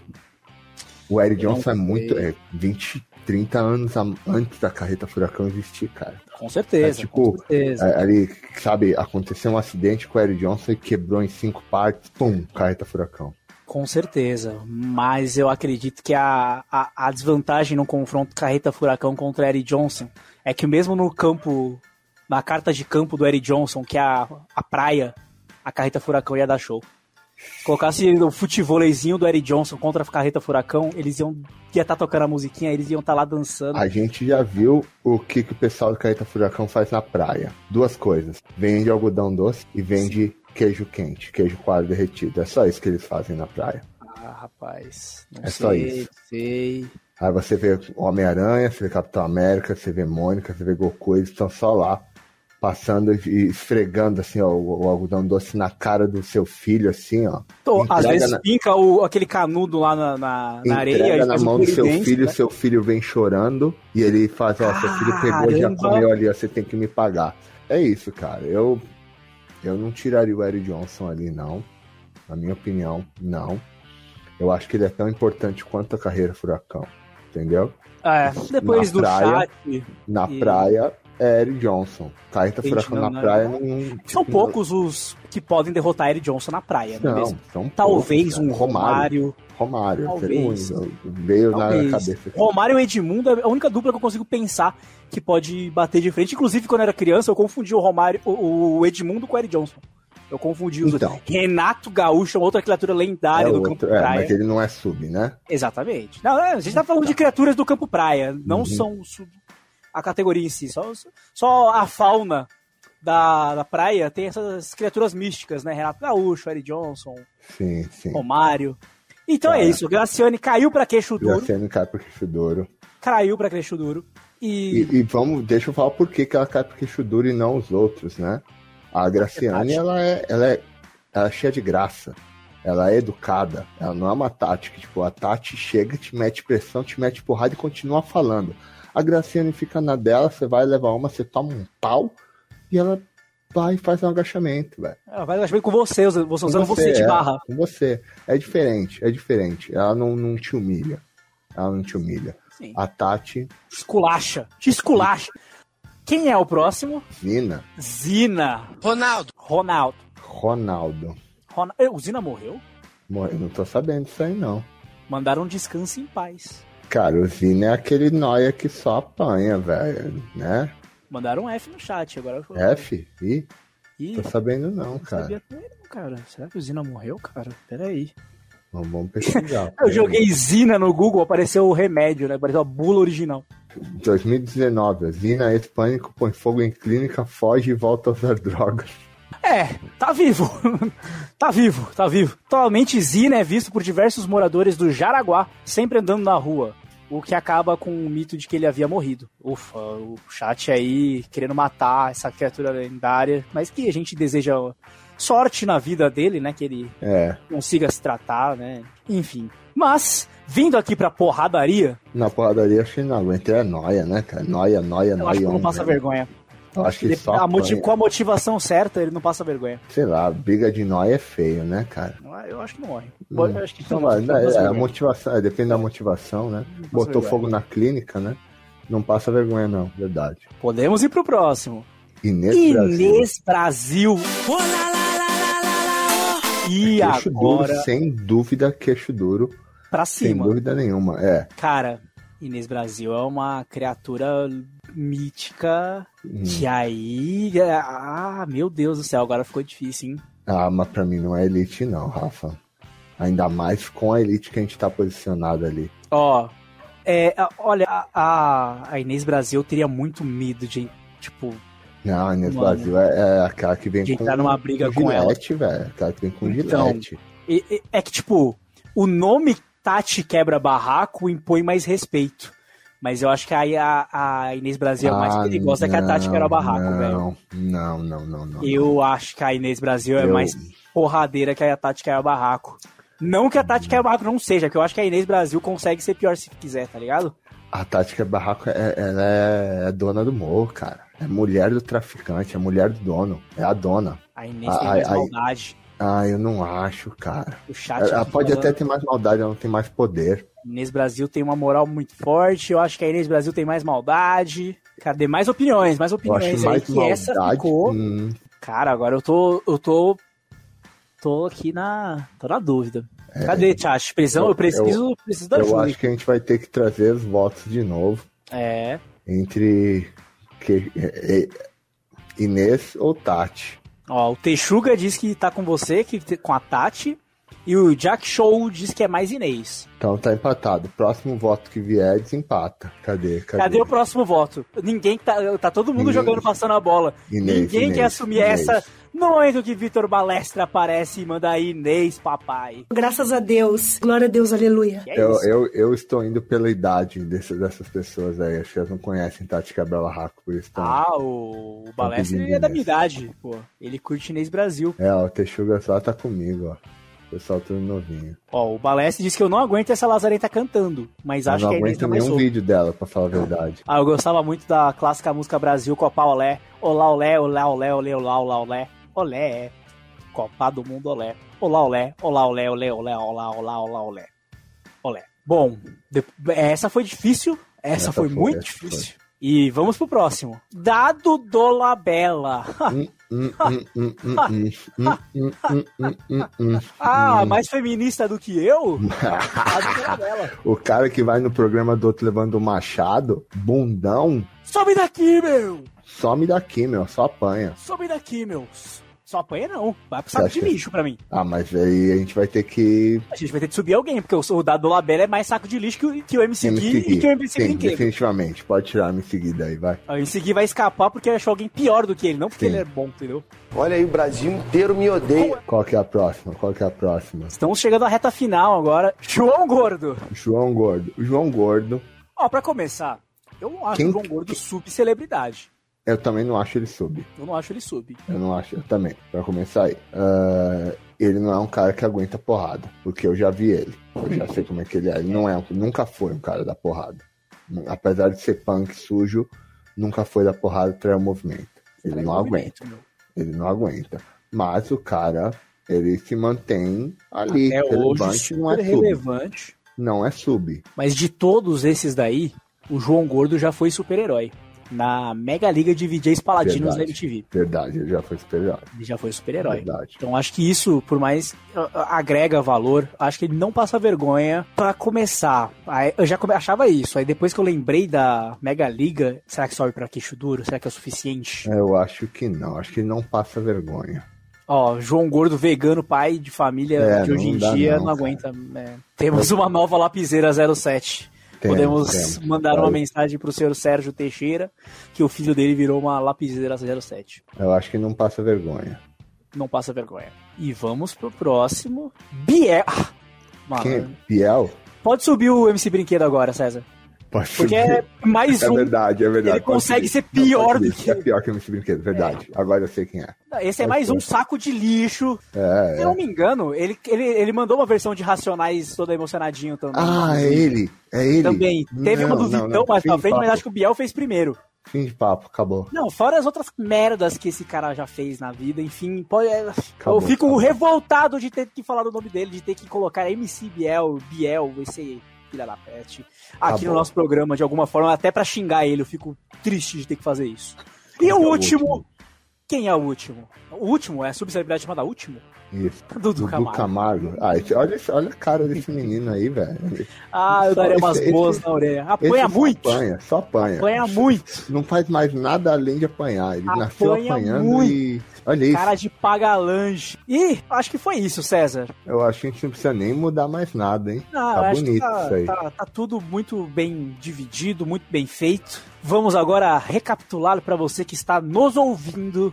O Eric Eu Johnson é muito. É 20, 30 anos antes da Carreta Furacão existir, cara. Com certeza, É tipo, com certeza. É, ali, sabe, aconteceu um acidente com o Eric Johnson e quebrou em cinco partes. Pum, Carreta Furacão. Com certeza. Mas eu acredito que a, a, a desvantagem no confronto Carreta Furacão contra Eric Johnson é que mesmo no campo, na carta de campo do Eric Johnson, que é a, a praia, a Carreta Furacão ia dar show. Se colocasse o futevôleizinho do Eric Johnson contra a Carreta Furacão, eles iam ia estar tocando a musiquinha, eles iam estar lá dançando. A gente já viu o que, que o pessoal do Carreta Furacão faz na praia. Duas coisas. Vende algodão doce e vende queijo quente, queijo coalho derretido. É só isso que eles fazem na praia. Ah, rapaz. Não É sei, só isso. sei. Aí você vê Homem-Aranha, você vê Capitão América, você vê Mônica, você vê Goku, eles estão só lá passando e esfregando assim, ó, o, o algodão doce na cara do seu filho, assim, ó. Então, às vezes na- pinca o, aquele canudo lá na, na, na areia. Na mão do seu filho, né? seu filho vem chorando e ele faz, ó, seu filho pegou já comeu ali, ó, você tem que me pagar. É isso, cara. Eu eu não tiraria o Eric Johnson ali, não. Na minha opinião, não. Eu acho que ele é tão importante quanto a carreira Furacão. Entendeu? É, depois Na do praia, chat. Na E- praia é Eric Johnson. Carreta Gente, Furacão não, na não, praia não. não. São tipo, poucos os que podem derrotar Eric Johnson na praia, não, é Não, mesmo? são Talvez poucos, um. Romário. Romário, Talvez. seria o único. veio Talvez. na cabeça. Romário e Edmundo é a única dupla que eu consigo pensar que pode bater de frente. Inclusive, quando eu era criança, eu confundi o Romário, o, Edmundo com o Eric Johnson. Eu confundi os Então. dois. Renato Gaúcho é outra criatura lendária É do outro, campo é, praia. mas ele não é sub, né? Exatamente. Não, é, a gente tá falando de criaturas do campo praia, não Uhum. são sub- a categoria em si. Só, só a fauna da, da praia tem essas criaturas místicas, né? Renato Gaúcho, Eric Johnson, Sim, sim. Romário. Então é Cara. isso, Graciane caiu pra queixo duro, Graciane cai pro queixo duro. caiu pra queixo duro. E, E, e vamos, deixa eu falar por que, que ela cai pro queixo duro e não os outros, né? A Graciane, Tati. ela é, ela é, ela é cheia de graça. Ela é educada. Ela não é uma tática. Tipo, a Tati chega, te mete pressão, te mete porrada e continua falando. A Graciane fica na dela, você vai levar uma, você toma um pau e ela vai e faz um agachamento, velho. ela vai agir com você, você Com usando você de é, barra. Com você. É diferente, é diferente. Ela não, não te humilha. Ela não te humilha. Sim. A Tati, Esculacha, te esculacha. Quem é o próximo? Zina, Zina. Ronaldo. Ronaldo. Ronaldo. Ronaldo. O Zina morreu? Morreu, não tô sabendo disso aí, não. Mandaram um descanso em paz. Cara, o Zina é aquele noia que só apanha, velho, né? Mandaram um F no chat agora. eu- F? Ih, Ih, tô sabendo não, não cara. sabia também não, cara. Será que o Zina morreu, cara? Peraí. Vamos, vamos pesquisar. Eu joguei Zina no Google, apareceu o remédio, né? Apareceu a bula original. 2019, a Zina ex-pânico põe fogo em clínica, foge e volta a usar drogas. É, tá vivo. tá vivo, tá vivo. Atualmente, Zina é visto por diversos moradores do Jaraguá, sempre andando na rua. O que acaba com o mito de que ele havia morrido. Ufa, o chat aí querendo matar essa criatura lendária. Mas que a gente deseja sorte na vida dele, né? Que ele É, consiga se tratar, né? Enfim. Mas, vindo aqui pra porradaria, na porradaria acho que não aguenta, é noia, né, cara? Noia, noia, eu noia. acho que não passa vergonha. Eu acho que Ele- só a com a motivação certa, ele não passa vergonha. Sei lá, briga de noia é feio, né, cara? Eu acho que não morre. Hum. Eu acho que não não passa é, a motivação, é, depende da motivação, né? Botou vergonha. fogo na clínica, né? Não passa vergonha, não, verdade. Podemos ir pro próximo. Inês, Brasil. Inês Brasil. E Queixo duro, agora, sem dúvida, queixo duro, pra sem cima. dúvida nenhuma. É. Cara, Inês Brasil é uma criatura mítica Hum. que aí... Ah, meu Deus do céu, agora ficou difícil, hein? Ah, mas pra mim não é elite, não, Rafa. Ainda mais com a elite que a gente tá posicionado ali. Ó, é, olha, a- a, Inês Brasil teria muito medo de, tipo, Não, a Inês Mano. Brasil é, é aquela que vem De com. entrar numa briga com com ela. Velho. Aquela que vem com Então, Gillette. É que, tipo, o nome Tati Quebra Barraco impõe mais respeito. Mas eu acho que aí a, a Inês Brasil é mais Ah, perigosa que a Tati não, Quebra Barraco, velho. Não, não, não, não, não. Eu acho que a Inês Brasil é Eu- mais porradeira que a Tati Quebra Barraco. Não que a Tati Quebra Barraco não seja, porque eu acho que a Inês Brasil consegue ser pior se quiser, tá ligado? A Tática Barraco, é, ela é dona do morro, cara. É mulher do traficante, é mulher do dono. É a dona. A Inês tem Ai, mais ai. maldade. Ah, eu não acho, cara. O chat Ela aqui pode falando. até ter mais maldade, ela não tem mais poder. Inês Brasil tem uma moral muito forte. Eu acho que a Inês Brasil tem mais maldade. Cadê mais opiniões? Mais Eu opiniões aí mais que maldade. essa ficou. hum, Cara, agora eu tô. Eu tô. Tô aqui na. tô na dúvida. Cadê, Tati? Precisão, eu, Eu- preciso, preciso da eu ajuda. acho que a gente vai ter que trazer os votos de novo É. entre que, é, é, Inês ou Tati. Ó, o Texuga diz que tá com você, que com a Tati. E o Jack Show diz que é mais Inês. Então tá empatado. Próximo voto que vier, desempata. Cadê? Cadê? Cadê o próximo voto? Ninguém tá. Tá todo mundo Inês. jogando passando a bola. Inês, Ninguém Inês, quer assumir Inês. essa. No momento que Vitor Balestra aparece e manda aí Inês, papai. Graças a Deus. Glória a Deus, aleluia. É Eu, isso? eu, eu estou indo pela idade desse- dessas pessoas aí. Acho que elas não conhecem Tati Cabela Raco, por isso. Ah, o, o Balestra é da minha idade, pô. Ele curte Inês Brasil. É, ó, o Texuga só tá comigo, ó. Pessoal tudo novinho. Ó, o Balestra disse que eu não aguento essa Lazarenta cantando, mas Eu acho não que a Inês aguento tá mais nenhum vídeo dela, pra falar a verdade. Ah, eu gostava muito da clássica música Brasil, Copa Olé. Olá, olé, olá, olé, olé, olá, olá, olé. Olé. Copa do Mundo, olé. Olá, olé, olá, olé, olé, olé, olá, olá, olá, olé. Olé. Bom, essa foi difícil. Essa, Essa foi, foi, muito essa difícil. E vamos pro próximo. Dado Dolabella. ah, mais feminista do que eu? o cara que vai no programa do outro levando o machado, bundão. Some daqui, meu! Some daqui, meu, só apanha. Some daqui, meu. Só apanha não. Vai pro saco de que- lixo pra mim. Ah, mas aí a gente vai ter que A gente vai ter que subir alguém, porque o, o dado do Labella é mais saco de lixo que o, que o MC Gui e que o MC Sim, Brinquedo. definitivamente. Pode tirar me seguir daí, vai. O MC Gui vai escapar porque achou alguém pior do que ele, não porque Sim. ele é bom, entendeu? Olha aí, o Brasil inteiro me odeia. Qual que é a próxima? Qual que é a próxima? Estamos chegando à reta final agora. João Gordo. João Gordo. O João Gordo, Ó, pra começar, eu não acho Quem- o João Gordo subcelebridade. Eu também não acho ele sub. Eu não acho ele sub. Eu não acho, eu também. Pra começar aí. Ah, ele não é um cara que aguenta porrada, porque eu já vi ele. Eu já sei como é que ele é. Ele não é, nunca foi um cara da porrada. Apesar de ser punk sujo, nunca foi da porrada até o movimento. Ele não aguenta. Meu. Ele não aguenta. Mas o cara, ele se mantém ali, É hoje relevante, não é super sub. relevante. Não é sub. Mas de todos esses daí, o João Gordo já foi super-herói. Na Mega Liga de VJs Paladinos da Verdade. MTV. Verdade, ele já foi superior. Ele já foi super-herói. Então acho que isso, por mais agrega valor, acho que ele não passa vergonha pra começar. Aí, eu já achava isso. Aí depois que eu lembrei da Mega Liga, será que sobe pra queixo duro? Será que é o suficiente? Eu acho que não. Acho que ele não passa vergonha. Ó, João Gordo, vegano, pai de família É, de hoje em dia, não, não, aguenta. é. Temos uma nova lapiseira 07. Temos, Podemos temos. mandar uma mensagem pro senhor Sérgio Teixeira que o filho dele virou uma lapiseira 07. Eu acho que não passa vergonha. Não passa vergonha. E vamos pro próximo. Biel. Ah, Mano, Quem? é? Biel? pode subir o MC Brinquedo agora, César. Pode Porque é mais É um. verdade, é verdade. Ele consegue subir. ser pior do que- É pior que o MC Brinquedo, verdade. Agora eu sei quem é. Esse é Pode mais ser. um saco de lixo. É, Se é. eu não me engano, ele, ele, ele mandou uma versão de Racionais todo emocionadinho também. Ah, é ele. É ele. Também. Teve uma Não, do não, Vitão não. mais pra frente, mas acho que o Biel fez primeiro. Fim de papo, acabou. Não, fora as outras merdas que esse cara já fez na vida, enfim, pode, é, Acabou, eu fico acabou. revoltado de ter que falar o nome dele, de ter que colocar MC Biel, Biel, esse filha da peste, aqui Acabou. no nosso programa de alguma forma, até pra xingar ele, eu fico triste de ter que fazer isso. E o é o último, último? quem é o último? O último é a subcelebridade chamada Último? Isso. Dudu Dudu Camargo. Camargo. Ah, esse- olha, esse- olha a cara desse menino aí, velho. Ah, eu Só daria esse- umas esse- boas na orelha. Esse Apanha muito. Apanha, só apanha. Apanha muito. Não faz mais nada além de apanhar. Ele nasceu Apanha apanhando muito. e. Olha isso. Cara de paga-lanche. E acho que foi isso, César. Eu acho que a gente não precisa nem mudar mais nada, hein? Não, tá bonito tá, isso aí. tá- tá tudo muito bem dividido, muito bem feito. Vamos agora recapitular para você que está nos ouvindo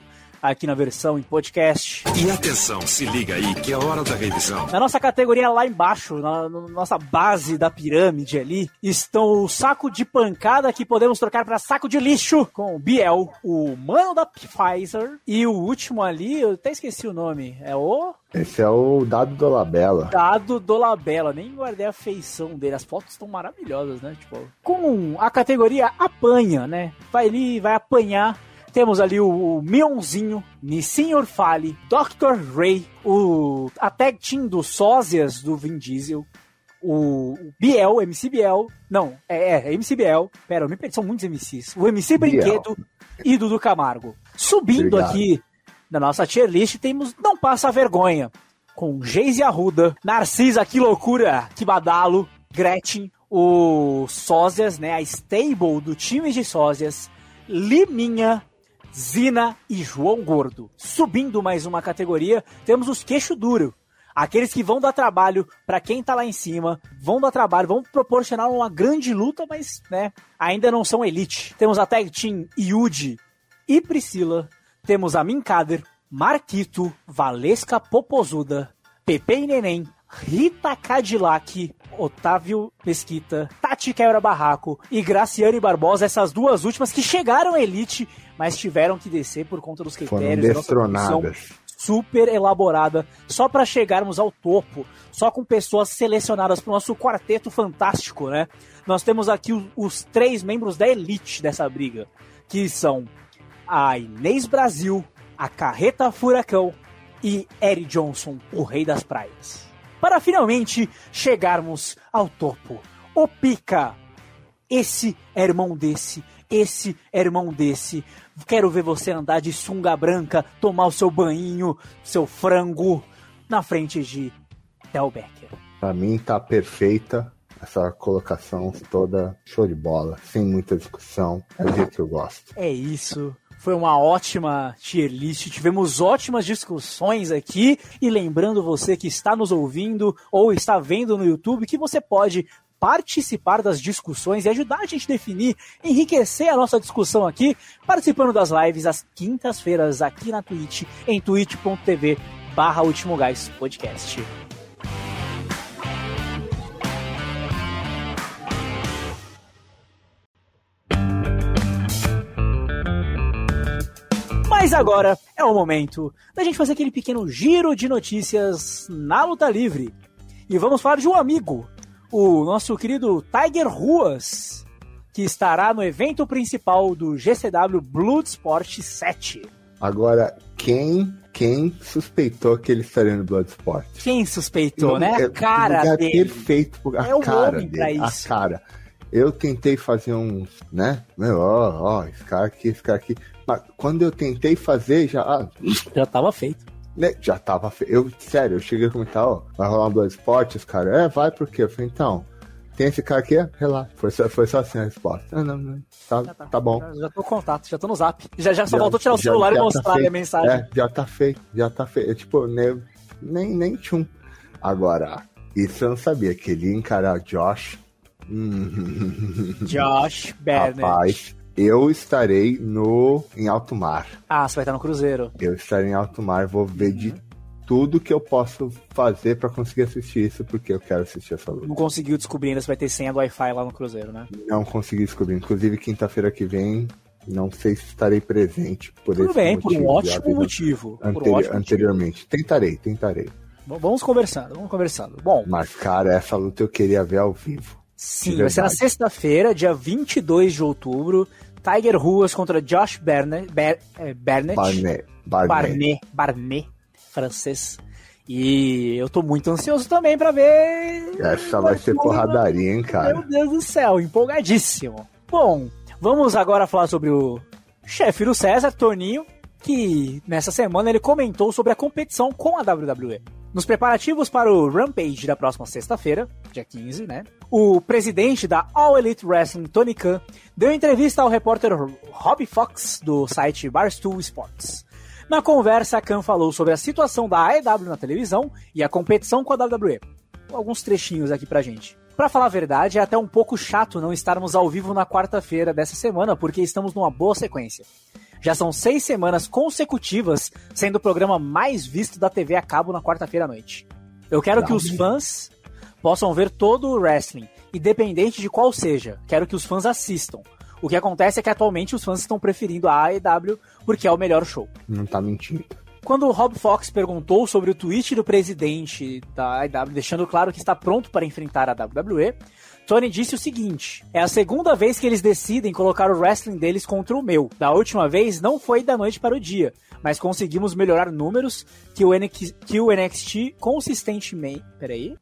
aqui na versão em podcast. E atenção, se liga aí que é hora da revisão. Na nossa categoria lá embaixo, na, na nossa base da pirâmide ali, estão o saco de pancada que podemos trocar para saco de lixo com o Biel, o mano da Pfizer e o último ali, eu até esqueci o nome, é o Esse é o dado do Labela. Dado Dolabella, nem guardei a feição dele. As fotos estão maravilhosas, né? Tipo, com a categoria apanha, né? Vai ali, vai apanhar. Temos ali o, o Mionzinho, Nissin Orfale, Dr. Ray, o, a tag team dos sósias do Vin Diesel, o, Biel, MC Biel, não, é, é, MC Biel, pera, eu me perdi, são muitos MCs, o MC Biel. Brinquedo e Dudu Camargo. Subindo Obrigado. aqui na nossa tier list, temos Não Passa Vergonha, com Geise Arruda, Narcisa, que loucura, que badalo, Gretchen, o Sósias, né, a stable do time de Sósias, Liminha, Zina e João Gordo. Subindo mais uma categoria, temos os queixo duro. Aqueles que vão dar trabalho para quem tá lá em cima, vão dar trabalho, vão proporcionar uma grande luta, mas, né, ainda não são elite. Temos a tag team Yuji e Priscila, temos a Minkader, Marquito, Valesca Popozuda, Pepe e Neném, Rita Cadillac, Otávio Mesquita, Tati Quebra Barraco e Graciane Barbosa, essas duas últimas que chegaram à elite, mas tiveram que descer por conta dos Foram critérios comissão destronadas. super elaborada, só para chegarmos ao topo, só com pessoas selecionadas para o nosso quarteto fantástico, né? Nós temos aqui o- os três membros da elite dessa briga, que são a Inês Brasil, a Carreta Furacão e Eric Johnson, o rei das praias. Para finalmente chegarmos ao topo. O Pica, esse é irmão desse, esse é irmão desse. Quero ver você andar de sunga branca, tomar o seu banho, seu frango, na frente de Del Becker. Pra mim tá perfeita essa colocação toda show de bola, sem muita discussão. É o jeito que eu gosto. É isso. Foi uma ótima tier list. Tivemos ótimas discussões aqui. E lembrando você que está nos ouvindo ou está vendo no YouTube que você pode participar das discussões e ajudar a gente a definir, enriquecer a nossa discussão aqui, participando das lives às quintas-feiras aqui na Twitch, em twitch.tv barra Último Gás Podcast. Mas agora é o momento da gente fazer aquele pequeno giro de notícias na luta livre. E vamos falar de um amigo, o nosso querido Tiger Ruas, que estará no evento principal do GCW Bloodsport 7. Agora, quem, quem suspeitou que ele estaria no Bloodsport? Quem suspeitou, né? É A cara lugar dele. perfeito, a É o cara dele, a isso. cara. Eu tentei fazer uns, né? Meu, ó, ó, esse cara aqui, esse cara aqui. Mas quando eu tentei fazer, já, ah, Já tava feito. né, já tava feio. Eu, sério, eu cheguei a comentar, ó, vai rolar um Bloodsport, os caras, é, vai por quê? Eu falei, então, tem esse cara aqui? Relaxa. Foi só, foi só assim a resposta. Ah, não, não, tá, tá, bom. Já, já tô com contato, já tô no zap. Já, já só faltou tirar o já- celular e já tá mostrar ali a feito. mensagem. É, já tá feito, já tá feito. É, tipo, nem, nem, nem tchum. Agora, isso eu não sabia, que ele ia encarar o Josh. Josh Bernard. Rapaz, eu estarei no em alto mar. Ah, você vai estar no Cruzeiro. Eu estarei em alto mar, vou ver de tudo que eu posso fazer pra conseguir assistir isso, porque eu quero assistir essa luta. Não conseguiu descobrir ainda se vai ter senha do Wi-Fi lá no Cruzeiro, né? Não consegui descobrir. Inclusive, quinta-feira que vem, não sei se estarei presente por Tudo bem, por um motivo, ótimo motivo. Por um anteri- ótimo anteriormente. Tentarei, tentarei. motivo. Vamos conversando, vamos conversando. Bom, Mas, cara, essa luta eu queria ver ao vivo. sim, vai ser na sexta-feira, dia 22 de outubro. Tiger Ruas contra Josh Bernard. Ber, é, Bernard. Barnet. Barnet. Barnet. Barnet, francês. E eu tô muito ansioso também pra ver. Essa vai ser porradaria, hein, cara. Meu Deus do céu, empolgadíssimo. Bom, vamos agora falar sobre o chefe do César, Toninho, que nessa semana ele comentou sobre a competição com a WWE. Nos preparativos para o Rampage da próxima sexta-feira, dia 15, né? O presidente da All Elite Wrestling, Tony Khan, deu entrevista ao repórter Rob Fox, do site Barstool Sports. Na conversa, Khan falou sobre a situação da AEW na televisão e a competição com a WWE. Alguns trechinhos aqui pra gente. Pra falar a verdade, é até um pouco chato não estarmos ao vivo na quarta-feira dessa semana, porque estamos numa boa sequência. Já são seis semanas consecutivas sendo o programa mais visto da TV a cabo na quarta-feira à noite. Eu quero que os fãs possam ver todo o wrestling, independente de qual seja. Quero que os fãs assistam. O que acontece é que atualmente os fãs estão preferindo a AEW porque é o melhor show. Não tá mentindo. Quando o Rob Fox perguntou sobre o tweet do presidente da AEW, deixando claro que está pronto para enfrentar a WWE, Tony disse o seguinte: é a segunda vez que eles decidem colocar o wrestling deles contra o meu. Da última vez não foi da noite para o dia, mas conseguimos melhorar números que o, NX, que o NXT consistentemente. Peraí.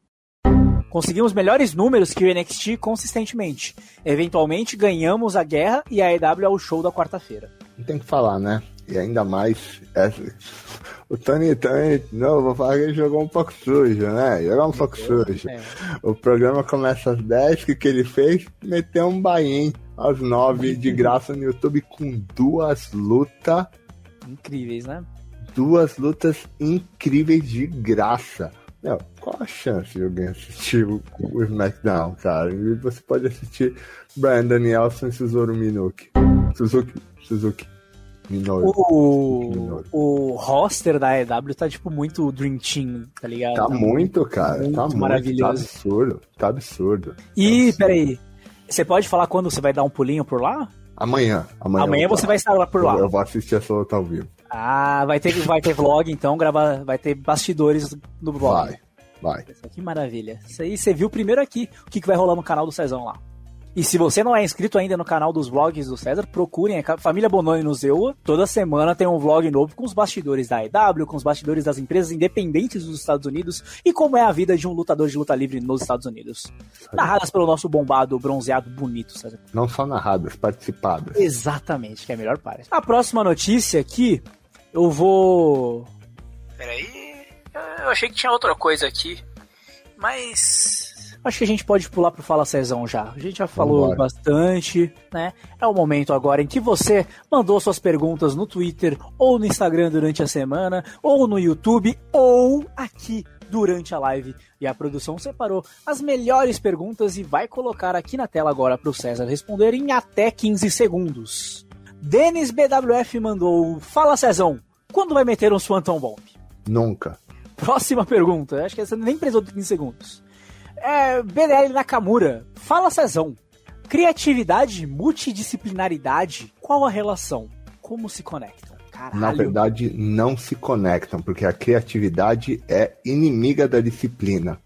Conseguimos melhores números que o NXT consistentemente. Eventualmente ganhamos a guerra e a AEW é o show da quarta-feira. Não tem que falar, né? E ainda mais. essa- O Tony Tony, não, vou falar que ele jogou um pouco sujo, né? Jogou um pouco sujo. É. O programa começa às 10, o que, que ele fez? Meteu um bain às 9 de graça no YouTube com duas lutas. Incríveis, né? Duas lutas incríveis de graça. Não, qual a chance de alguém assistir o, o SmackDown, cara? E você pode assistir Brian Danielson e Cesaro Minoki. Suzuki, Suzuki. Minoru. O, o roster da EW tá, tipo, muito Dream Team, tá ligado? Tá muito, cara. muito tá muito. Tá maravilhoso. absurdo. Tá absurdo. E, peraí, você pode falar quando você vai dar um pulinho por lá? Amanhã. Amanhã, Amanhã você vai estar lá por lá. Eu, eu vou assistir essa luta ao vivo. Ah, vai ter, vai ter vlog, então, gravar, vai ter bastidores no vlog. Vai, vai. Que maravilha. Isso aí você viu primeiro aqui o que, que vai rolar no canal do Cezão lá. E se você não é inscrito ainda no canal dos vlogs do César, procurem a Família Bononi no Zeua. Toda semana tem um vlog novo com os bastidores da EW, com os bastidores das empresas independentes dos Estados Unidos e como é a vida de um lutador de luta livre nos Estados Unidos. Narradas pelo nosso bombado, bronzeado, bonito, César. Não só narradas, participadas. Exatamente, que é a melhor parte. A próxima notícia aqui, eu vou. Peraí. Eu achei que tinha outra coisa aqui. Mas. Acho que a gente pode pular pro Fala Cezão já. A gente já falou Vambora. bastante, né? É o momento agora em que você mandou suas perguntas no Twitter ou no Instagram durante a semana, ou no YouTube, ou aqui durante a live. E a produção separou as melhores perguntas e vai colocar aqui na tela agora pro César responder em até 15 segundos. Denis BWF mandou: Fala Cezão, quando vai meter um Swanton Bomb? Nunca. Próxima pergunta. Acho que essa nem precisou de 15 segundos. É, BDL Nakamura. Fala, Cezão. Criatividade, multidisciplinaridade, qual a relação? Como se conectam? Caralho. Na verdade, não se conectam, porque a criatividade é inimiga da disciplina.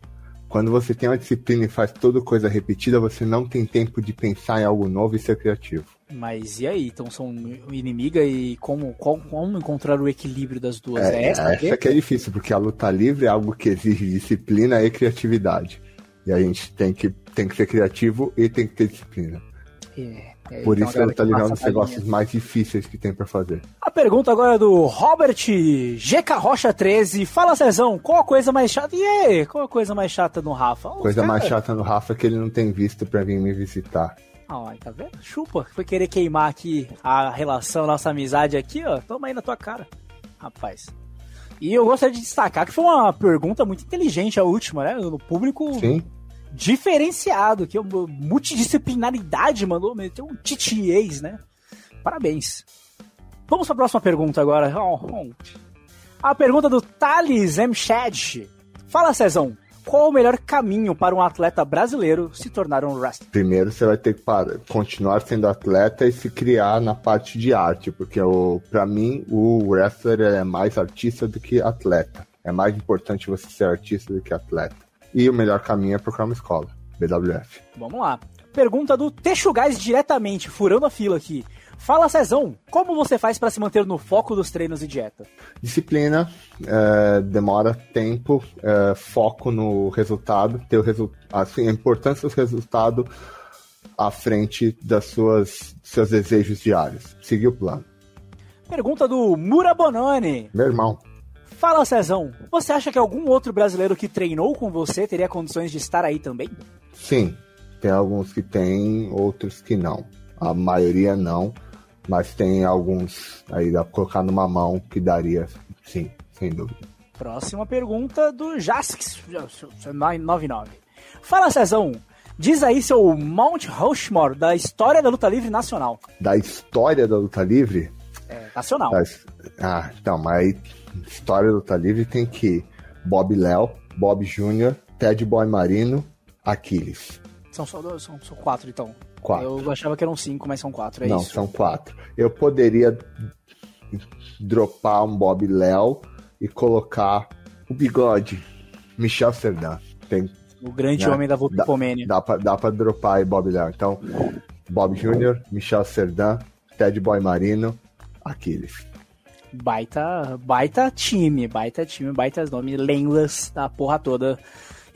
Quando você tem uma disciplina e faz toda coisa repetida, você não tem tempo de pensar em algo novo e ser criativo. Mas e aí? Então são inimiga e como, qual- como encontrar o equilíbrio das duas? É, essa? essa que é difícil, porque a luta livre é algo que exige disciplina e criatividade. E a gente tem que, tem que ser criativo e tem que ter disciplina. É, é, Por então isso a luta que livre é um dos negócios mais difíceis que tem pra fazer. A pergunta agora é do Robert GK Rocha 13. Fala, Cezão, qual a coisa mais chata? E aí, qual a coisa mais chata no Rafa? Os Coisa mais cara- chata no Rafa é que ele não tem visto pra vir me visitar. Ah, tá vendo? Chupa, foi querer queimar aqui a relação, nossa amizade aqui, ó. Toma aí na tua cara, rapaz. E eu gostaria de destacar que foi uma pergunta muito inteligente a última, né? No público Sim? diferenciado, que é uma multidisciplinaridade, mandou meter um titiês, né? Parabéns. Vamos para a próxima pergunta agora. A pergunta do Thales M. Shad. Fala, Cezão, qual o melhor caminho para um atleta brasileiro se tornar um wrestler? Primeiro você vai ter que parar- continuar sendo atleta e se criar na parte de arte, porque o, pra mim o wrestler é mais artista do que atleta. É mais importante você ser artista do que atleta. E o melhor caminho é procurar uma escola, BWF. Vamos lá. Pergunta do Texugás diretamente, furando a fila aqui. Fala, Cezão, como você faz para se manter no foco dos treinos e dieta? Disciplina, é, demora tempo, é, foco no resultado, ter o resu assim, a importância do resultado à frente das suas seus desejos diários. Seguir o plano. Pergunta do Mura Bononi. Meu irmão, Fala, Cezão, você acha que algum outro brasileiro que treinou com você teria condições de estar aí também? sim, tem alguns que tem, outros que não. A maioria não, mas tem alguns aí dá pra colocar numa mão que daria, sim, sem dúvida. Próxima pergunta do Jasx99. Fala, Cezão, diz aí seu Mount Rushmore da história da luta livre nacional. Da história da luta livre, É, nacional. Ah, então, mas história do Luta Livre tem que Bob Léo, Bob Júnior, Ted Boy Marino, Aquiles. São só dois, são, são quatro, então. Quatro. Eu achava que eram cinco, mas são quatro, é Não, isso. são quatro. Eu poderia dropar um Bob Léo e colocar o bigode, Michel Serdan. Tem, O grande né? homem da Dá- Vulcopomênia. Dá pra, dá pra dropar aí Bob Léo. Então, Bob Júnior, Michel Serdan, Ted Boy Marino, Aquiles. Baita, baita time, baita time, baita nome, lendas da porra toda.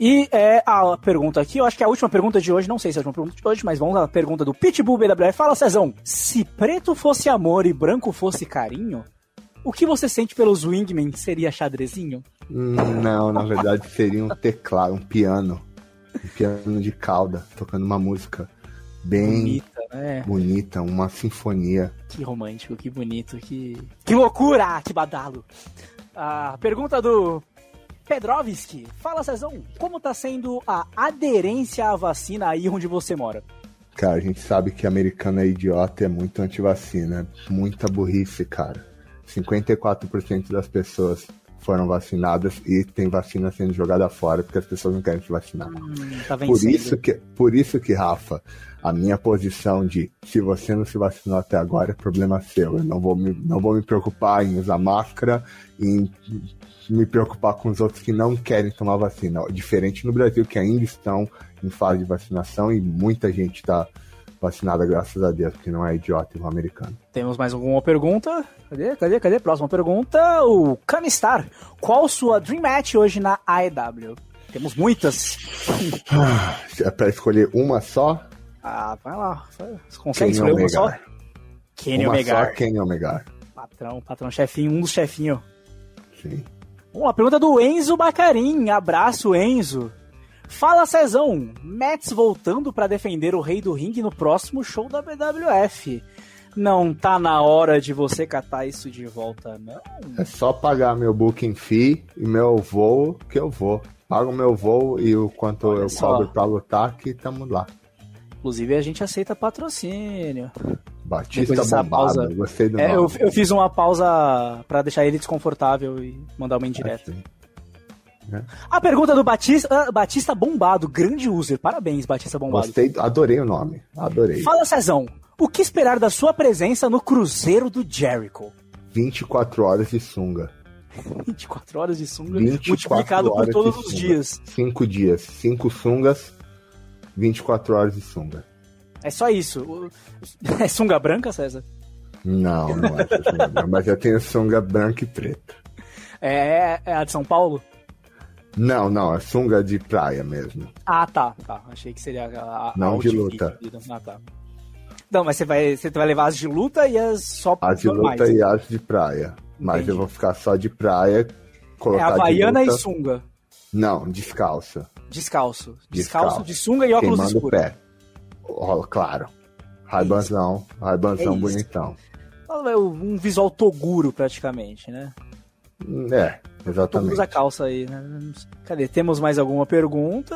E é, a pergunta aqui, eu acho que é a última pergunta de hoje, não sei se é a última pergunta de hoje, mas vamos à pergunta do Pitbull BWF. Fala, Cezão, se preto fosse amor e branco fosse carinho, o que você sente pelos Wingmen seria xadrezinho? Não, na verdade seria um teclado, um piano. Um piano de cauda, tocando uma música bem Bonita, né? bonita, uma sinfonia. Que romântico, que bonito, que. Que loucura! Que badalo! A pergunta do Pedrovski. Fala, Cezão, como tá sendo a aderência à vacina aí onde você mora? Cara, a gente sabe que americano é idiota e é muito antivacina. Muita burrice, cara. 54% das pessoas foram vacinadas e tem vacina sendo jogada fora porque as pessoas não querem se vacinar. Hum, tá Por isso, que, por isso que, Rafa, a minha posição de se você não se vacinou até agora é problema seu. Eu não vou me, não vou me preocupar em usar máscara, em me preocupar com os outros que não querem tomar vacina. Diferente no Brasil, que ainda estão em fase de vacinação e muita gente está vacinada, graças a Deus, porque não é idiota igual americano. Temos mais alguma pergunta? Cadê, cadê, cadê? Próxima pergunta. O Camistar. Qual sua Dream Match hoje na AEW? Temos muitas. É pra escolher uma só? Ah, vai lá. Você consegue Kenny escolher uma só? Kenny uma Omegar. só, Kenny Omegar. Patrão, patrão chefinho, um dos chefinhos. Sim. Lá, pergunta do Enzo Bacarim. Abraço, Enzo. Fala, Cezão. Mets voltando pra defender o Rei do Ringue no próximo show da BWF. Não tá na hora de você catar isso de volta, não? É só pagar meu booking fee e meu voo que eu vou. Pago meu voo e o quanto Olha eu só. cobro pra lutar que tamo lá. Inclusive, a gente aceita patrocínio. Batista Depois bombado, pausa- gostei do É, eu, eu fiz uma pausa pra deixar ele desconfortável e mandar uma indireta. Assim. A pergunta do Batista, ah, Batista Bombado, grande user. Parabéns, Batista Bombado. Gostei, adorei o nome. Adorei. Fala, Cezão. O que esperar da sua presença no Cruzeiro do Jericho? 24 horas de sunga. 24 horas de sunga 24 multiplicado por todos os dias. 5 dias. 5 sungas, 24 horas de sunga. É só isso. É sunga branca, César? Não, não acho sunga branca, mas eu tenho sunga branca e preta. É, é a de São Paulo? Não, não, é sunga de praia mesmo. Ah, tá. tá. Achei que seria a, a Não de luta. Ah, tá. Não, mas você vai, você vai levar as de luta e as só As de luta e as de praia. Mas Entendi. eu vou ficar só de praia, É colocar de Havaiana e sunga. Não, descalça. Descalço. Descalço, Descalço. de sunga e óculos Queimando o escuros. pé. Ó, claro. Raibanzão, raibanzão É bonitão. Um visual toguro, praticamente, né? É, exatamente. usa calça aí, né? Cadê? Temos mais alguma pergunta?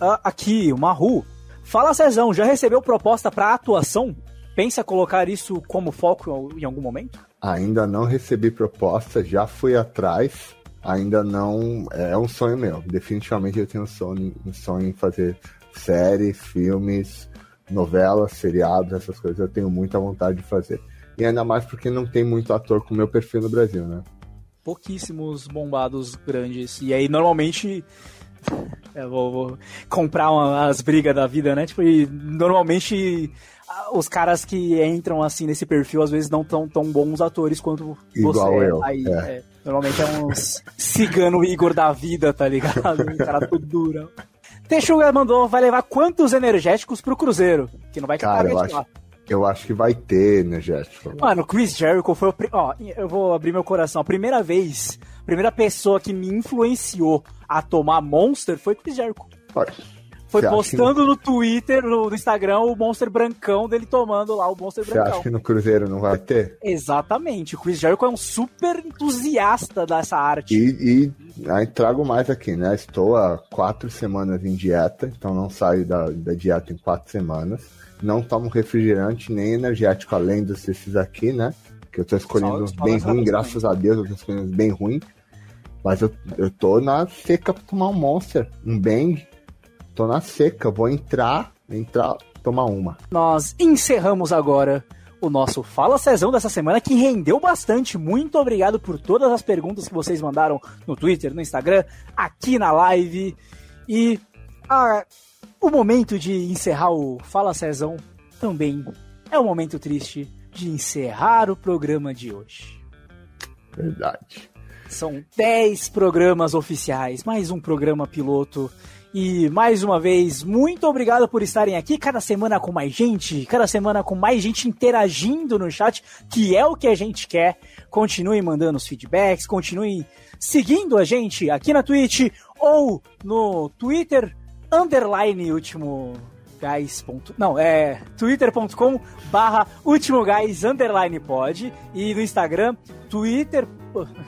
Ah, aqui, o Maru. Fala, Cezão, já recebeu proposta pra atuação? Pensa colocar isso como foco em algum momento? Ainda não recebi proposta, já fui atrás. Ainda não. É um sonho meu. Definitivamente eu tenho um sonho, um sonho em fazer séries, filmes, novelas, seriados, essas coisas. Eu tenho muita vontade de fazer. E ainda mais porque não tem muito ator com meu perfil no Brasil, né? Pouquíssimos bombados grandes. E aí, normalmente. Eu vou, vou comprar uma- as brigas da vida, né? Tipo, e normalmente os caras que entram assim nesse perfil às vezes não tão tão bons atores quanto Igual você. eu, Aí, é. é, normalmente é uns cigano Igor da vida, tá ligado? Um cara tudo durão. Texuga mandou, vai levar quantos energéticos pro Cruzeiro? Que não vai Cara, eu acho, eu acho que vai ter energético. Mano, o Chris Jericho foi o. Ó, eu vou abrir meu coração. A primeira vez, a primeira pessoa que me influenciou a tomar Monster foi o Chris Jericho. Olha, Foi Você postando no Twitter, no, no Instagram, o Monster Brancão dele tomando lá o Monster Você acha Brancão. que no Cruzeiro não vai ter? Exatamente. O Chris Jericho é um super entusiasta dessa arte. E, e aí trago mais aqui, né? Estou há quatro semanas em dieta, então não saio da, da dieta em quatro semanas. Não tomo refrigerante nem energético, além desses aqui, né? Que eu tô escolhendo só bem ruim, graças a Deus, eu tô escolhendo bem ruim. Mas eu, eu tô na seca pra tomar um Monster, um Bang. Tô na seca, vou entrar, entrar, tomar uma. Nós encerramos agora o nosso Fala Cezão dessa semana, que rendeu bastante. Muito obrigado por todas as perguntas que vocês mandaram no Twitter, no Instagram, aqui na live. E ah, o momento de encerrar o Fala Cezão também é o momento triste de encerrar o programa de hoje. Verdade. São 10 programas oficiais, mais um programa piloto. E mais uma vez, muito obrigado por estarem aqui cada semana com mais gente, cada semana com mais gente interagindo no chat, que é o que a gente quer. Continuem mandando os feedbacks, continuem seguindo a gente aqui na Twitch ou no Twitter, underline último ponto- Não, é twitter.com barra último guys underline pod e no Instagram, twitter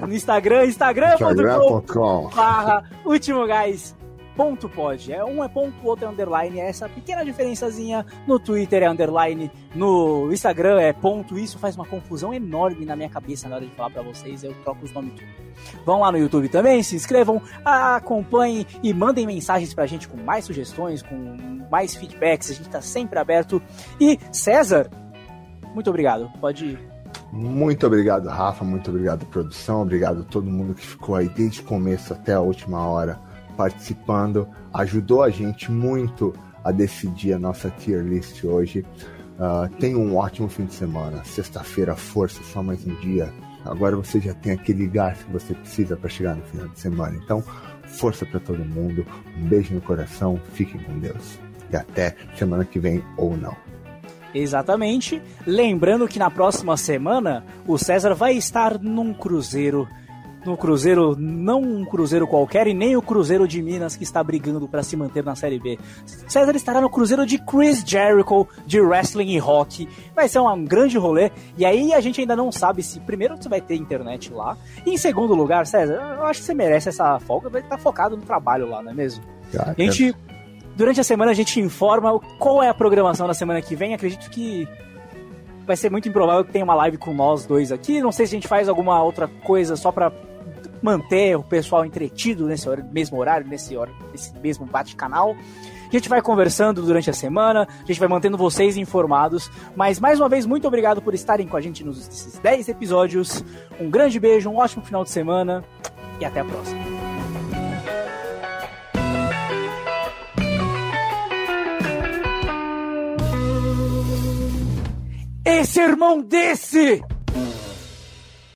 no Instagram, instagram.com Instagram.com. barra último gás ponto pod. É um é ponto, o outro é underline. É essa pequena diferençazinha. No Twitter é underline, no Instagram é ponto. Isso faz uma confusão enorme na minha cabeça na hora de falar pra vocês. Eu troco os nomes tudo. Vão lá no YouTube também, se inscrevam, acompanhem e mandem mensagens pra gente com mais sugestões, com mais feedbacks. A gente tá sempre aberto. E César, muito obrigado. Pode ir. Muito obrigado, Rafa. Muito obrigado, produção. Obrigado a todo mundo que ficou aí desde o começo até a última hora participando. Ajudou a gente muito a decidir a nossa tier list hoje. Uh, tenha um ótimo fim de semana. Sexta-feira, força, só mais um dia. Agora você já tem aquele gás que você precisa para chegar no final de semana. Então, força para todo mundo. Um beijo no coração. Fiquem com Deus. E até semana que vem ou não. Exatamente. Lembrando que na próxima semana o César vai estar num cruzeiro. No cruzeiro, não um cruzeiro qualquer e nem o cruzeiro de Minas que está brigando para se manter na Série B. César estará no cruzeiro de Chris Jericho, de wrestling e rock. Vai ser um grande rolê. E aí a gente ainda não sabe se, primeiro, você vai ter internet lá. E em segundo lugar, César, eu acho que você merece essa folga. Vai estar focado no trabalho lá, não é mesmo? A gente, durante a semana a gente informa qual é a programação da semana que vem. Acredito que vai ser muito improvável que tenha uma live com nós dois aqui. Não sei se a gente faz alguma outra coisa só pra manter o pessoal entretido nesse mesmo horário, nesse, hor- nesse mesmo bate-canal. A gente vai conversando durante a semana, a gente vai mantendo vocês informados. Mas mais uma vez, muito obrigado por estarem com a gente nos nesses 10 episódios. Um grande beijo, um ótimo final de semana e até a próxima. Esse irmão desse!